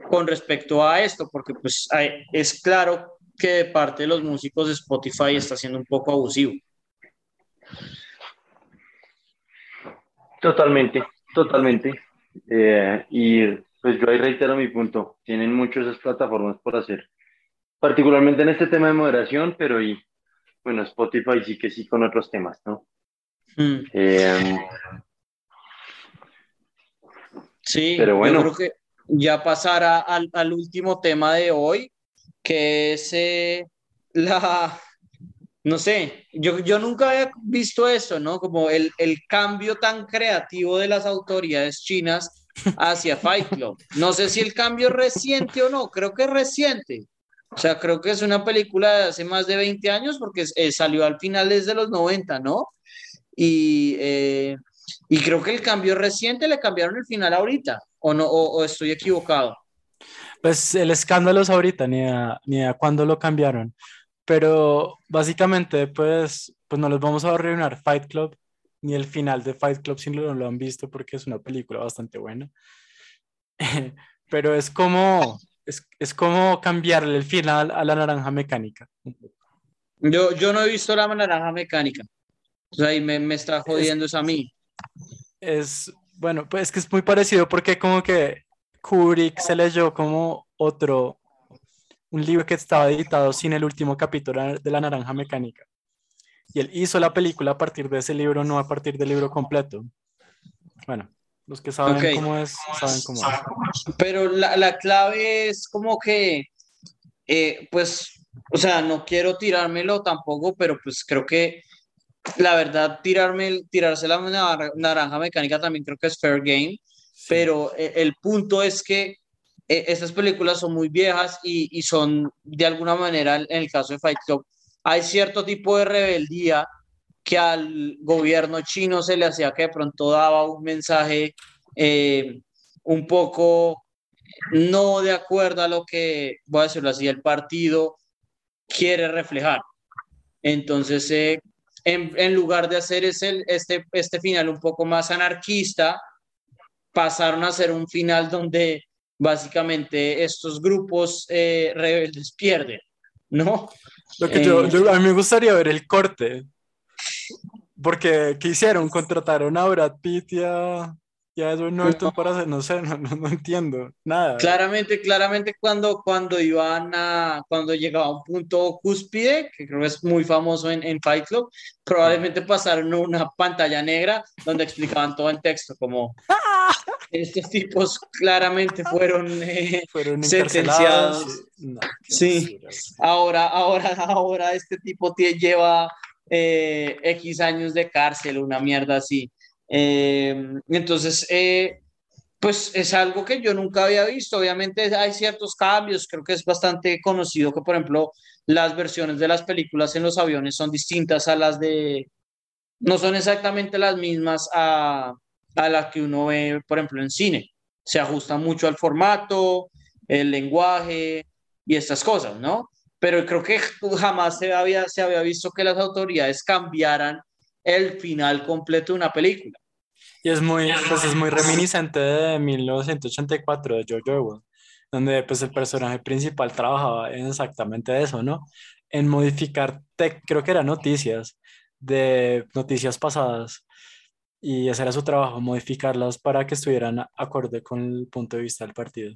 con respecto a esto, porque pues hay, es claro que de parte de los músicos de Spotify está siendo un poco abusivo. Totalmente, totalmente. Eh, y pues yo ahí reitero mi punto, tienen muchas esas plataformas por hacer, particularmente en este tema de moderación, pero y bueno, Spotify sí que sí con otros temas, ¿no? Mm. Eh, Sí, pero bueno. yo creo que ya pasará al, al último tema de hoy, que es la, no sé, yo, yo nunca había visto eso, ¿no? Como el, el cambio tan creativo de las autoridades chinas hacia Fight Club. No sé si el cambio es reciente o no, creo que es reciente. O sea, creo que es una película de hace más de 20 años porque eh, salió al final desde los 90, ¿no? Y eh, y creo que el cambio reciente le cambiaron el final ahorita, o no, o estoy equivocado. Pues el escándalo es ahorita, ni a, ni a cuándo lo cambiaron. Pero básicamente, pues, pues no les vamos a arruinar Fight Club, ni el final de Fight Club si no lo han visto, porque es una película bastante buena. Pero es como, es, es como cambiarle el final a la naranja mecánica. Yo, yo no he visto la naranja mecánica. O sea, y me, me está jodiendo es, a mí es, bueno, pues es que es muy parecido porque como que Kubrick se leyó como otro, un libro que estaba editado sin el último capítulo de La Naranja Mecánica. Y él hizo la película a partir de ese libro, no a partir del libro completo. Bueno, los que saben okay. cómo es, saben cómo es. Pero la, la clave es como que, eh, pues, o sea, no quiero tirármelo tampoco, pero pues creo que la verdad, tirarme, tirarse la naranja mecánica también creo que es fair game, pero eh, el punto es que eh, estas películas son muy viejas y, y, son de alguna manera, en el caso de Fight Club, hay cierto tipo de rebeldía que al gobierno chino se le hacía que de pronto daba un mensaje eh, un poco no de acuerdo a lo que, voy a decirlo así, el partido quiere reflejar. Entonces, en, en lugar de hacer ese, este, este final un poco más anarquista, pasaron a ser un final donde básicamente estos grupos eh, rebeldes pierden, ¿no? Lo que yo, yo, a mí me gustaría ver el corte, porque ¿qué hicieron? Contrataron a Brad Pitt y a, ya eso no, no. para hacer, no sé, no, no, no, entiendo nada. Claramente, claramente cuando, cuando iban a, cuando llegaba a un punto cúspide, que creo que es muy famoso en, en Fight Club, probablemente pasaron una pantalla negra donde explicaban todo en texto, como estos tipos claramente fueron, eh, fueron sentenciados. No, sí, ahora, ahora, ahora este tipo lleva eh, X años de cárcel, una mierda así. Eh, entonces, eh, pues es algo que yo nunca había visto. Obviamente hay ciertos cambios, creo que es bastante conocido que, por ejemplo, las versiones de las películas en los aviones son distintas a las de, no son exactamente las mismas a, a las que uno ve, por ejemplo, en cine. Se ajusta mucho al formato, el lenguaje y estas cosas, ¿no? Pero creo que jamás se había, se había visto que las autoridades cambiaran el final completo de una película. Y es muy, pues es muy reminiscente de 1984 de George Orwell, donde pues el personaje principal trabajaba en exactamente eso, ¿no? En modificar, creo que eran noticias, de noticias pasadas, y ese era su trabajo, modificarlas para que estuvieran acorde con el punto de vista del partido.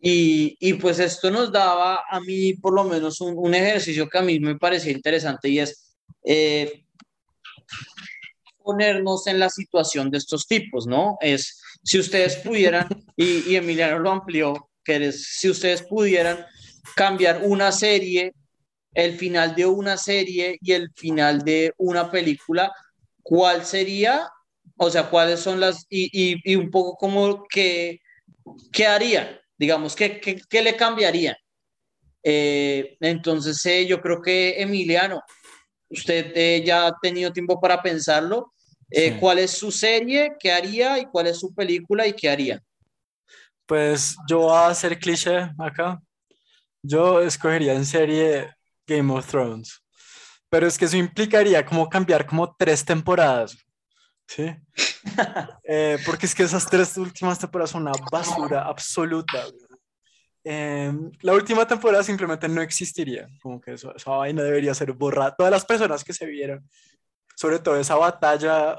Y, y pues esto nos daba a mí por lo menos un, un ejercicio que a mí me parecía interesante y es eh, ponernos en la situación de estos tipos, ¿no? Es si ustedes pudieran, y, Emiliano lo amplió, que es si ustedes pudieran cambiar una serie, el final de una serie y el final de una película, ¿cuál sería? O sea, ¿cuáles son las, y, y, un poco como que, ¿qué harían? Digamos, ¿qué, qué, qué le cambiarían? Eh, entonces, eh, yo creo que Emiliano, usted eh, ya ha tenido tiempo para pensarlo. Eh, Sí. ¿Cuál es su serie? ¿Qué haría? ¿Y cuál es su película? ¿Y qué haría? Pues yo voy a hacer cliché acá. Yo escogería en serie Game of Thrones. Pero es que eso implicaría como cambiar como tres temporadas. ¿Sí? Eh, porque es que esas tres últimas temporadas son una basura absoluta. Eh, la última temporada simplemente no existiría. Como que eso, esa vaina debería ser borrada. Todas las personas que se vieron, sobre todo esa batalla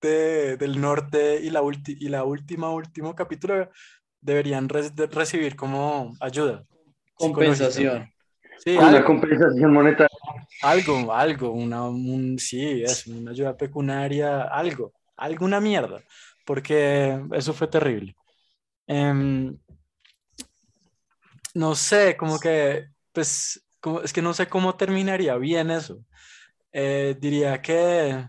de- del norte y la, ulti- y la última, último capítulo, deberían re- de- recibir como ayuda. Compensación. Sí, Una algo, compensación monetaria. algo, algo, una, un, sí, es una ayuda pecuniaria, algo, alguna mierda, porque eso fue terrible. Em, no sé, como que, pues, como- es que no sé cómo terminaría bien eso. Eh, diría que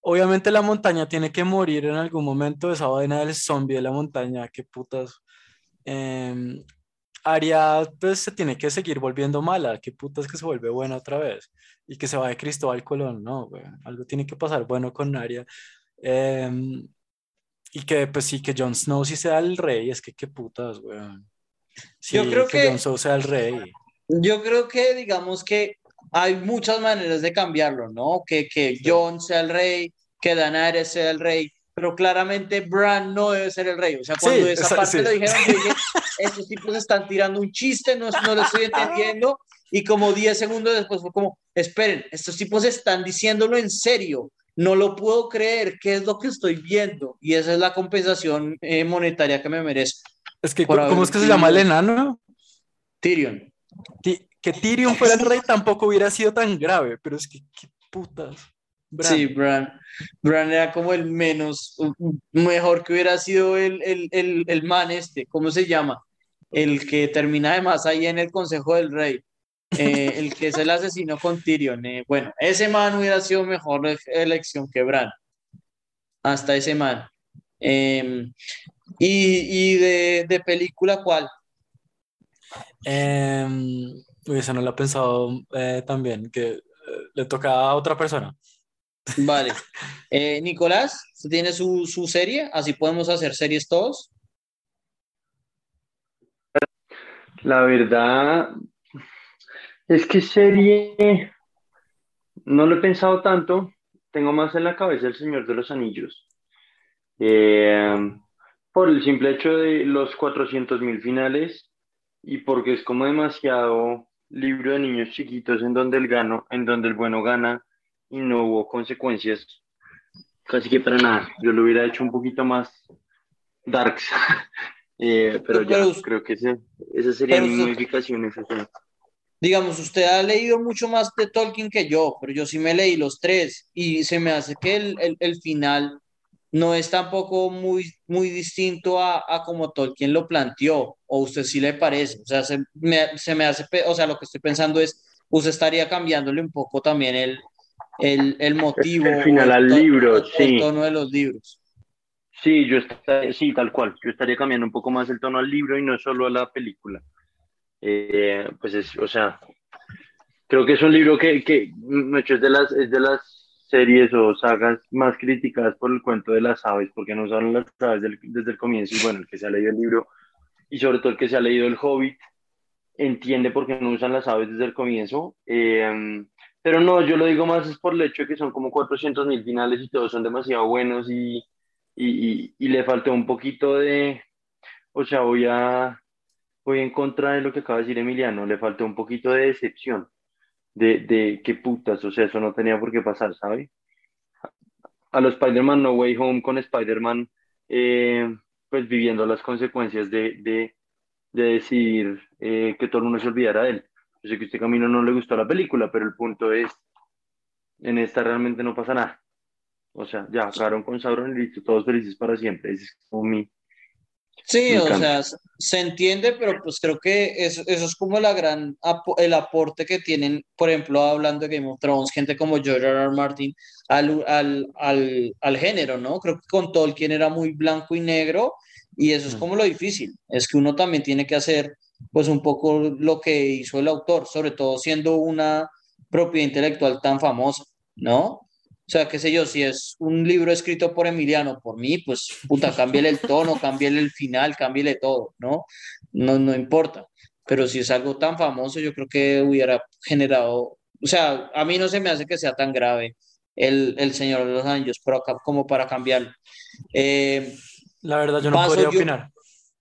obviamente la montaña tiene que morir en algún momento, esa vaina del zombie de la montaña, qué putas. Em, Aria pues se tiene que seguir volviendo mala, qué putas que se vuelve buena otra vez y que se va de Cristóbal Colón, no, güey, algo tiene que pasar bueno con Aria. Em, y que pues sí, que Jon Snow sí sea el rey, es que qué putas, güey. Sí, Yo creo que- Jon Snow sea el rey. Yo creo que, digamos que hay muchas maneras de cambiarlo, ¿no? Que, que Jon sea el rey, que Daenerys sea el rey, pero claramente Bran no debe ser el rey. O sea, cuando Sí, esa parte sí. lo dijeron, yo dije, estos tipos están tirando un chiste, no, no lo estoy entendiendo. Y como 10 segundos después fue como, esperen, estos tipos están diciéndolo en serio. No lo puedo creer, ¿qué es lo que estoy viendo? Y esa es la compensación eh, monetaria que me merezco. Es que, ¿cómo es que se llama el enano? Tyrion. Ti- que Tyrion fuera el rey tampoco hubiera sido tan grave, pero es que qué putas. Bran. Sí, Bran. Bran era como el menos, mejor que hubiera sido el, el, el, el man este, ¿cómo se llama? El que termina además ahí en el Consejo del Rey, eh, el que es el asesino con Tyrion. eh, bueno, ese man hubiera sido mejor e- elección que Bran. Hasta ese man. Eh, y y de, de película, ¿cuál? Uy, eso no lo he pensado eh, también, que eh, le toca a otra persona. Vale. Eh, Nicolás, ¿usted tiene su, su serie? Así podemos hacer series todos. La verdad es que serie no lo he pensado tanto. Tengo más en la cabeza El Señor de los Anillos. Eh, por el simple hecho de los 400 mil finales y porque es como demasiado libro de niños chiquitos en donde el gano, en donde el bueno gana y no hubo consecuencias casi que para nada. Yo lo hubiera hecho un poquito más darks. Eh, pero ya, Pero- creo que ese, esa sería mi modificación. Digamos, usted ha leído mucho más de Tolkien que yo, pero yo sí me leí los tres y se me hace que el, el- el final no es tampoco muy, muy distinto a, a como Tolkien lo planteó, o usted sí le parece. O sea, se me, se me hace, o sea, lo que estoy pensando es, usted estaría cambiándole un poco también el, el, el motivo, El final al libro, o el sí. tono de los libros. Sí, yo estaría, sí, tal cual. Yo estaría cambiando un poco más el tono al libro y no solo a la película. Eh, pues es, o sea, creo que es un libro que, que es de las, es de las series o sagas más criticadas por el cuento de las aves, porque no son las aves desde el comienzo, y bueno, el que se ha leído el libro, y sobre todo el que se ha leído el Hobbit, entiende por qué no usan las aves desde el comienzo. Eh, pero no, yo lo digo más es por el hecho de que son como 400 mil finales y todos son demasiado buenos y, y, y, y le faltó un poquito de, o sea, voy a, voy en contra de lo que acaba de decir Emiliano, le faltó un poquito de decepción, de, de qué putas, o sea, eso no tenía por qué pasar, ¿sabe? A los Spider-Man No Way Home con Spider-Man, eh, pues viviendo las consecuencias de, de, de decir eh, que todo el mundo se olvidara de él. Yo sé que a este camino no le gustó la película, pero el punto es, en esta realmente no pasa nada. O sea, ya acabaron con Sauron y listo, todos felices para siempre. Ese es como mi, Sí, o sea, se entiende, pero pues creo que eso, eso es como la gran el aporte que tienen, por ejemplo, hablando de Game of Thrones, gente como George R. R. Martin al, al, al, al género, ¿no? Creo que con Tolkien era muy blanco y negro y eso es Mm. como lo difícil, es que uno también tiene que hacer pues un poco lo que hizo el autor, sobre todo siendo una propiedad intelectual tan famosa, ¿no? O sea, qué sé yo, si es un libro escrito por Emiliano, por mí, pues puta, cámbiale el tono, cámbiale el final, cámbiale todo, ¿no? No, no importa. Pero si es algo tan famoso, yo creo que hubiera generado, o sea, a mí no se me hace que sea tan grave el, el Señor de los Anillos pero acá- como para cambiarlo. Eh, La verdad, yo no podría yo- opinar.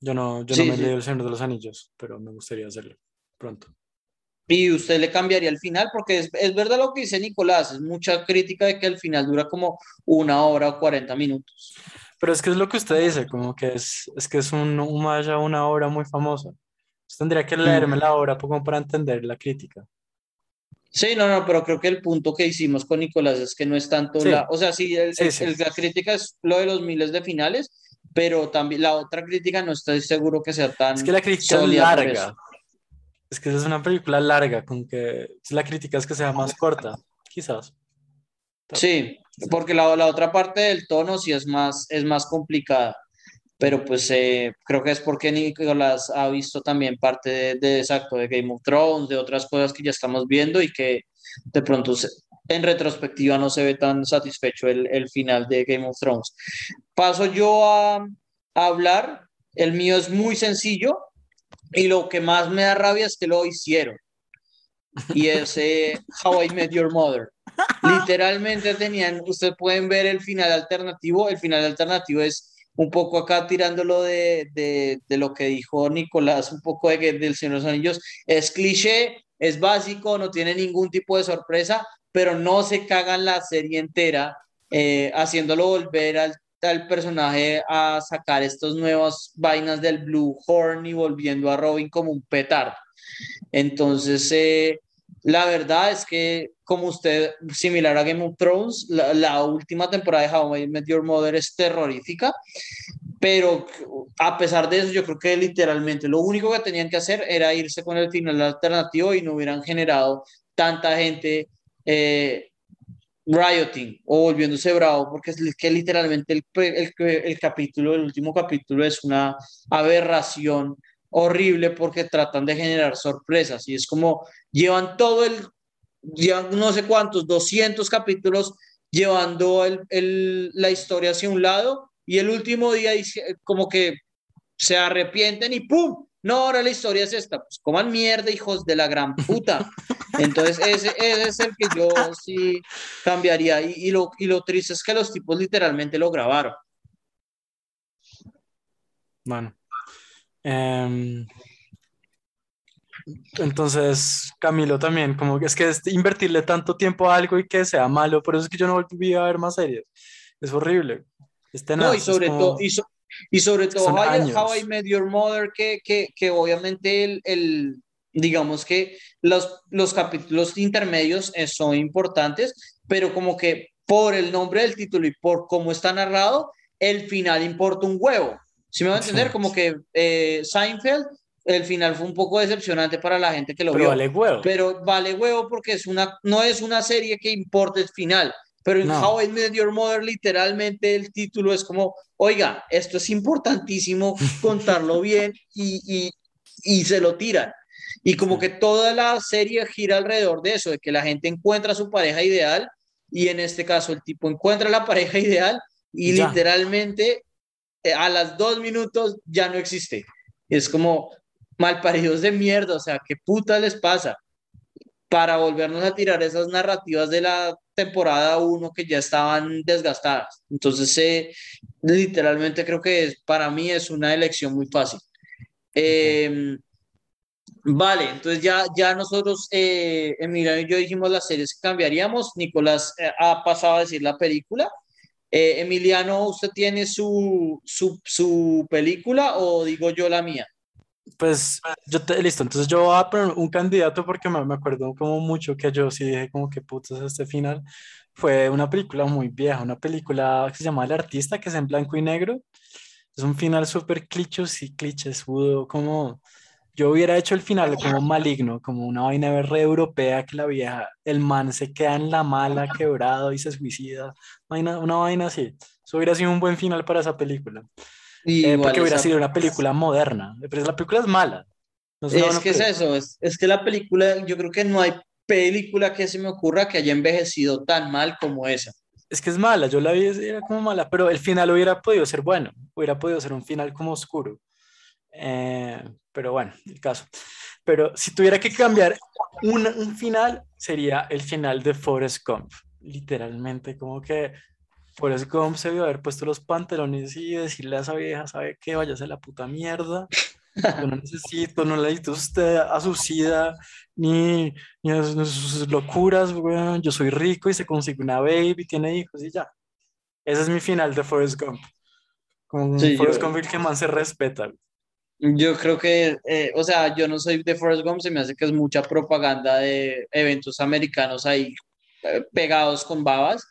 Yo no, yo Sí, no me he sí. leído El Señor de los Anillos, pero me gustaría hacerlo pronto. Y usted le cambiaría el final, porque es, es verdad lo que dice Nicolás, es mucha crítica de que el final dura como una hora o 40 minutos. Pero es que es lo que usted dice, como que es, es que es un, un maya, una obra muy famosa. Usted tendría que leerme la obra como para entender la crítica. Sí, no, no, pero creo que el punto que hicimos con Nicolás es que no es tanto Sí. la, o sea, sí, el- Sí, sí. el- la crítica es lo de los miles de finales, pero también la otra crítica no estoy seguro que sea tan Es que la crítica es larga. Es que es una película larga, con que la crítica es que sea más corta, quizás. Sí, porque la, la otra parte del tono sí es más, es más complicada, pero pues eh, creo que es porque Nicolás ha visto también parte de, de exacto, de Game of Thrones, de otras cosas que ya estamos viendo y que de pronto se- en retrospectiva no se ve tan satisfecho el, el final de Game of Thrones. Paso yo a, a hablar, el mío es muy sencillo y lo que más me da rabia es que lo hicieron. Y es eh, How I Met Your Mother. Literalmente tenían, ustedes pueden ver el final alternativo. El final alternativo es un poco acá tirándolo de, de, lo que dijo Nicolás, un poco de, del Señor de los Anillos. Es cliché, es básico, no tiene ningún tipo de sorpresa, pero no se cagan la serie entera eh, haciéndolo volver al, al personaje a sacar estas nuevas vainas del Blue Horn y volviendo a Robin como un petardo. Entonces, eh, la verdad es que, como usted, similar a Game of Thrones, la, la última temporada de How I Met Your Mother es terrorífica, pero a pesar de eso, yo creo que literalmente lo único que tenían que hacer era irse con el final alternativo y no hubieran generado tanta gente eh, rioting o volviéndose bravo, porque es que literalmente el, el, capítulo, el último capítulo es una aberración horrible porque tratan de generar sorpresas y es como llevan todo el, llevan no sé cuántos, 200 capítulos llevando el, el, la historia hacia un lado y el último día como que se arrepienten y ¡pum! No, ahora la historia es esta. Pues coman mierda, hijos de la gran puta. Entonces, ese, ese es el que yo sí cambiaría. Y, y, lo, y lo triste es que los tipos literalmente lo grabaron. Bueno. Eh, entonces, Camilo también, como que es que es invertirle tanto tiempo a algo y que sea malo, por eso es que yo no volví a ver más series. Es horrible. Es tenaz, no, y sobre como... todo, y, so, y, sobre todo how, how, I Met Your Mother, que, que, que obviamente el, el, digamos que los, los capítulos intermedios son importantes, pero como que por el nombre del título y por cómo está narrado, el final importa un huevo. Si me va a entender, sí. como que eh, Seinfeld, el final fue un poco decepcionante para la gente que lo pero vio. Vale huevo. Pero vale huevo porque es una, no es una serie que importe el final, Pero en No. How I Met Your Mother, literalmente el título es como, oiga, esto es importantísimo contarlo bien y, y, y se lo tiran. Y como que toda la serie gira alrededor de eso, de que la gente encuentra a su pareja ideal y en este caso el tipo encuentra la pareja ideal y Ya. literalmente eh, a las dos minutos ya no existe. Es como malparidos de mierda, o sea, ¿qué puta les pasa? Para volvernos a tirar esas narrativas de la temporada 1 que ya estaban desgastadas. Entonces, eh, literalmente creo que es- para mí es una elección muy fácil. Eh, Vale, entonces ya, ya nosotros, eh, Emiliano y yo dijimos las series que cambiaríamos. Nicolás eh, ha pasado a decir la película. Emiliano, ¿usted tiene su, su, su película o digo yo la mía? Pues yo te, listo, entonces yo voy a poner un candidato porque me, me acuerdo como mucho que yo sí dije como que putas este final. Fue una película muy vieja, una película que se llama El Artista, que es en blanco y negro. Es un final súper clichos y clichesudo, como yo hubiera hecho el final como maligno, como una vaina re europea que la vieja, el man se queda en la mala, quebrado y se suicida, vaina, una vaina así. Eso hubiera sido un buen final para esa película. Eh, igual porque hubiera sido una película moderna, pero la película es mala. No es que es eso, es, es que la película, yo creo que no hay película que se me ocurra que haya envejecido tan mal como esa. Es que es mala, yo la vi, era como mala, pero el final hubiera podido ser bueno, hubiera podido ser un final como oscuro. Eh, pero bueno, el caso. Pero si tuviera que cambiar un, un final, sería el final de Forrest Gump. Literalmente, como que Forrest Gump se debió haber puesto los pantalones y decirle a esa vieja, ¿sabe qué? Váyase a la puta mierda. Yo no necesito, no le necesito usted a su sida, ni, ni a sus, sus locuras, weón. Yo soy rico y se consigue una baby, tiene hijos y ya. Ese es mi final de Forrest Gump. Con Sí, Forrest yo- Gump el que más se respeta. Yo creo que, eh, o sea, yo no soy de Forrest Gump, se me hace que es mucha propaganda de eventos americanos ahí eh, pegados con babas,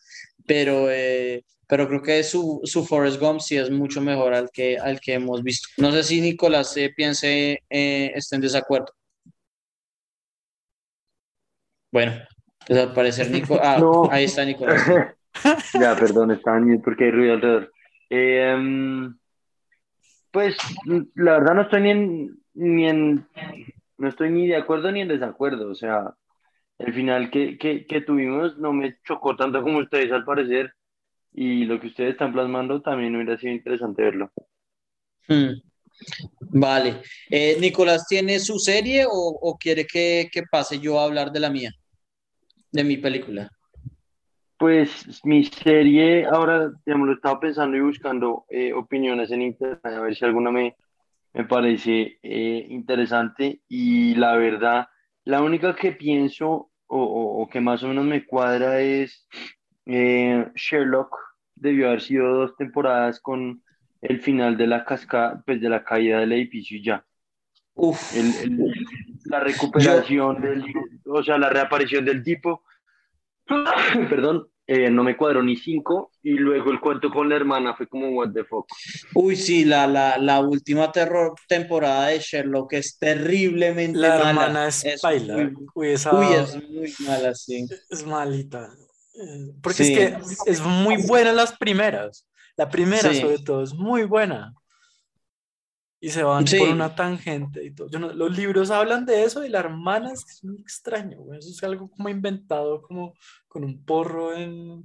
pero, eh, pero creo que su, su Forrest Gump sí es mucho mejor al que, al que hemos visto. No sé si Nicolás eh, piense, eh, esté en desacuerdo. Bueno, pues al parecer Nico, ah, No. ahí está Nicolás. Ya, perdón, estaba en porque hay ruido alrededor. Mm, pues la verdad no estoy ni en, ni en, no estoy ni de acuerdo ni en desacuerdo. O sea, el final que, que, que tuvimos no me chocó tanto como ustedes al parecer. Y lo que ustedes están plasmando también hubiera sido interesante verlo. Hmm. Vale. Eh, Nicolás, ¿tiene su serie o, o quiere que, que pase yo a hablar de la mía, de mi película? Pues mi serie, ahora, digamos, lo estaba pensando y buscando eh, opiniones en internet, a ver si alguna me, me parece eh, interesante. Y la verdad, la única que pienso o, o- o que más o menos me cuadra es eh, Sherlock. Debió haber sido dos temporadas con el final de la cascada, pues de la caída del edificio y ya. Uf, El- el- la recuperación del, o sea, la reaparición del tipo, perdón, eh, no me cuadró ni cinco, y luego el cuento con la hermana fue como, what the fuck. uy, sí, la, la, la última terror temporada de Sherlock es terriblemente La mala. hermana es Es paila. muy- Uy, esa uy, es muy mala, sí. es malita. Eh, Porque Sí. es que es muy buena las primeras. La primera, Sí. sobre todo, es muy buena. Y se van Sí. por una tangente y todo. Yo no- los libros hablan de eso y la hermana es, muy extraño. Eso es algo como inventado, como con un porro en.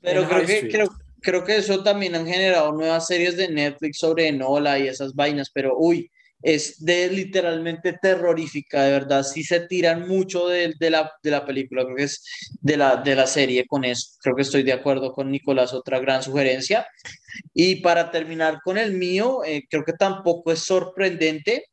Pero creo que, creo, creo que eso también han generado nuevas series de Netflix sobre Enola y esas vainas, pero uy, es de literalmente terrorífica, de verdad, sí se tiran mucho de, de la, de la película, creo que es de la, de la serie con eso, creo que estoy de acuerdo con Nicolás, otra gran sugerencia. Y para terminar con el mío, eh, creo que tampoco es sorprendente.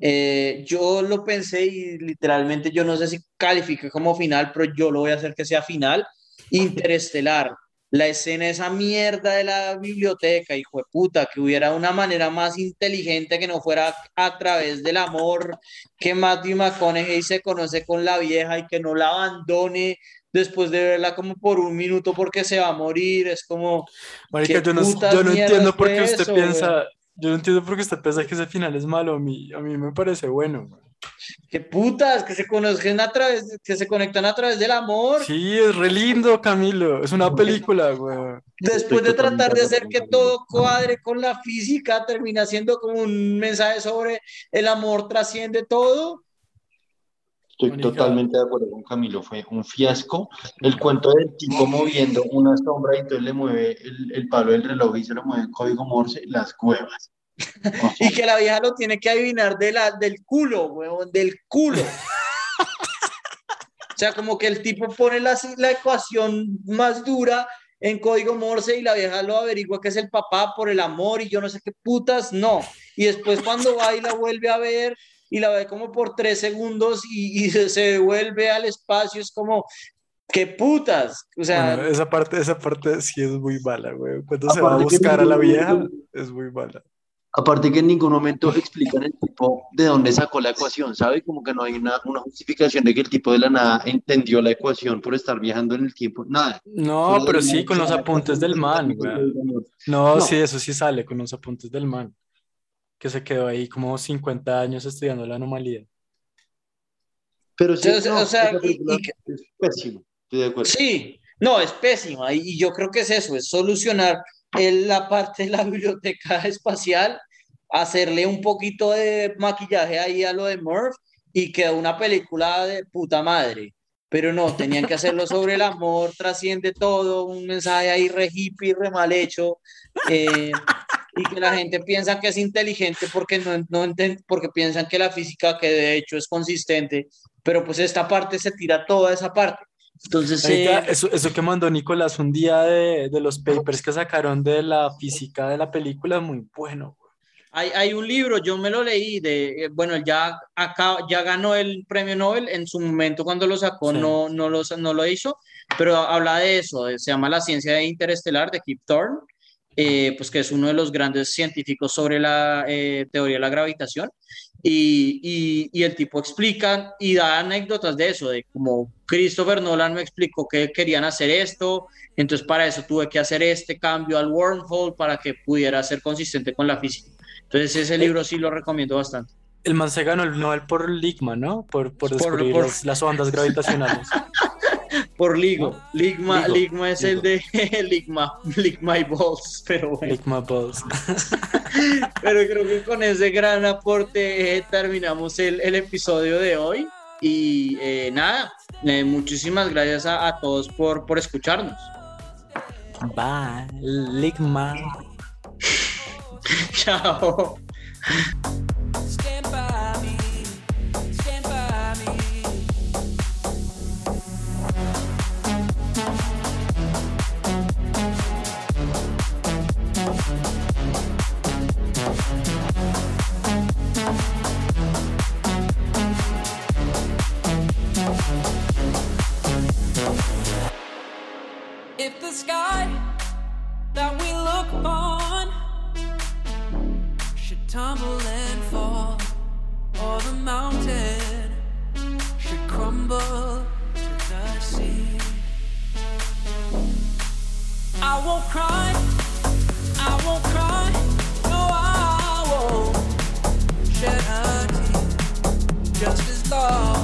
Eh, yo lo pensé y literalmente yo no sé si califica como final, pero yo lo voy a hacer que sea final. Interestelar. La escena, esa mierda de la biblioteca, hijo de puta, que hubiera una manera más inteligente que no fuera a través del amor, que Matthew McConaughey se conoce con la vieja y que no la abandone después de verla como por un minuto porque se va a morir. Es como, Marica, ¿Qué yo no, yo no entiendo por qué usted eso, piensa. Yo no entiendo por qué usted piensa que ese final es malo. A mí, a mí me parece bueno. güey. Qué putas, que se conocen a través, que se conectan a través del amor. Sí, es re lindo, Camilo. Es una película, güey. Después de tratar de hacer que todo cuadre con la física, termina siendo como un mensaje sobre el amor trasciende todo. Estoy totalmente de acuerdo con Camilo, fue un fiasco. El cuento del tipo moviendo una sombra y entonces le mueve el, el palo del reloj y se lo mueve en código Morse, las cuevas. Y que la vieja lo tiene que adivinar de la, del culo, huevón, del culo. O sea, como que el tipo pone la, la ecuación más dura en código Morse y la vieja lo averigua que es el papá por el amor y yo no sé qué putas, no. Y después cuando va y la vuelve a ver y la ve como por tres segundos y, y se, se devuelve al espacio, es como, qué putas. O sea, Bueno, esa parte, esa parte sí es muy mala, güey. Cuando se va a buscar a la vieja, es muy mala. Aparte que en ningún momento explican el tipo de dónde sacó la ecuación, ¿sabe? Como que no hay una, una justificación de que el tipo de la nada entendió la ecuación por estar viajando en el tiempo, nada. No, Solo pero sí, con los apuntes del man, güey. No, No. sí, eso sí sale con los apuntes del man. Que se quedó ahí como 50 años estudiando la anomalía. Pero sí, O sea, no, o sea, y- y que- es pésimo, estoy de acuerdo. Sí, no, es pésima. Y, y yo creo que es eso, es solucionar la parte de la biblioteca espacial, hacerle un poquito de maquillaje ahí a lo de Murph y quedó una película de puta madre. Pero no, tenían que hacerlo sobre el amor, trasciende todo, un mensaje ahí re hippie, re mal hecho, eh, y que la gente piensa que es inteligente porque, no, no porque piensan que la física, que de hecho es consistente, pero pues esta parte se tira toda esa parte. Entonces, eh, eso, eso que mandó Nicolás un día de, de los papers que sacaron de la física de la película, muy bueno. Hay, hay un libro, yo me lo leí, de, eh, bueno, ya, acá, ya ganó el premio Nobel, en su momento cuando lo sacó Sí. no, no, lo, no lo hizo, pero habla de eso, de- se llama La ciencia interestelar de Kip Thorne, eh, pues que es uno de los grandes científicos sobre la eh, teoría de la gravitación, y, y, y el tipo explica y da anécdotas de eso, de como Christopher Nolan me explicó que querían hacer esto, entonces para eso tuve que hacer este cambio al wormhole para que pudiera ser consistente con la física. Entonces ese libro sí lo recomiendo bastante. El man se ganó el Nobel por Ligma, ¿no? Por, descubrir por- las, las ondas gravitacionales. Por Ligo. Ligma, Ligo, Ligma es el de Ligma, Ligma y Balls, pero bueno. Ligma Balls. Pero creo que con ese gran aporte eh, terminamos el, el episodio de hoy. Y eh, nada, eh, muchísimas gracias a, a todos por, por escucharnos. Bye, Ligma. Chao. Stand by me, stand by me. If the sky tumble and fall, or the mountain should crumble to the sea. I won't cry, I won't cry, no, I won't shed a tear, just as long.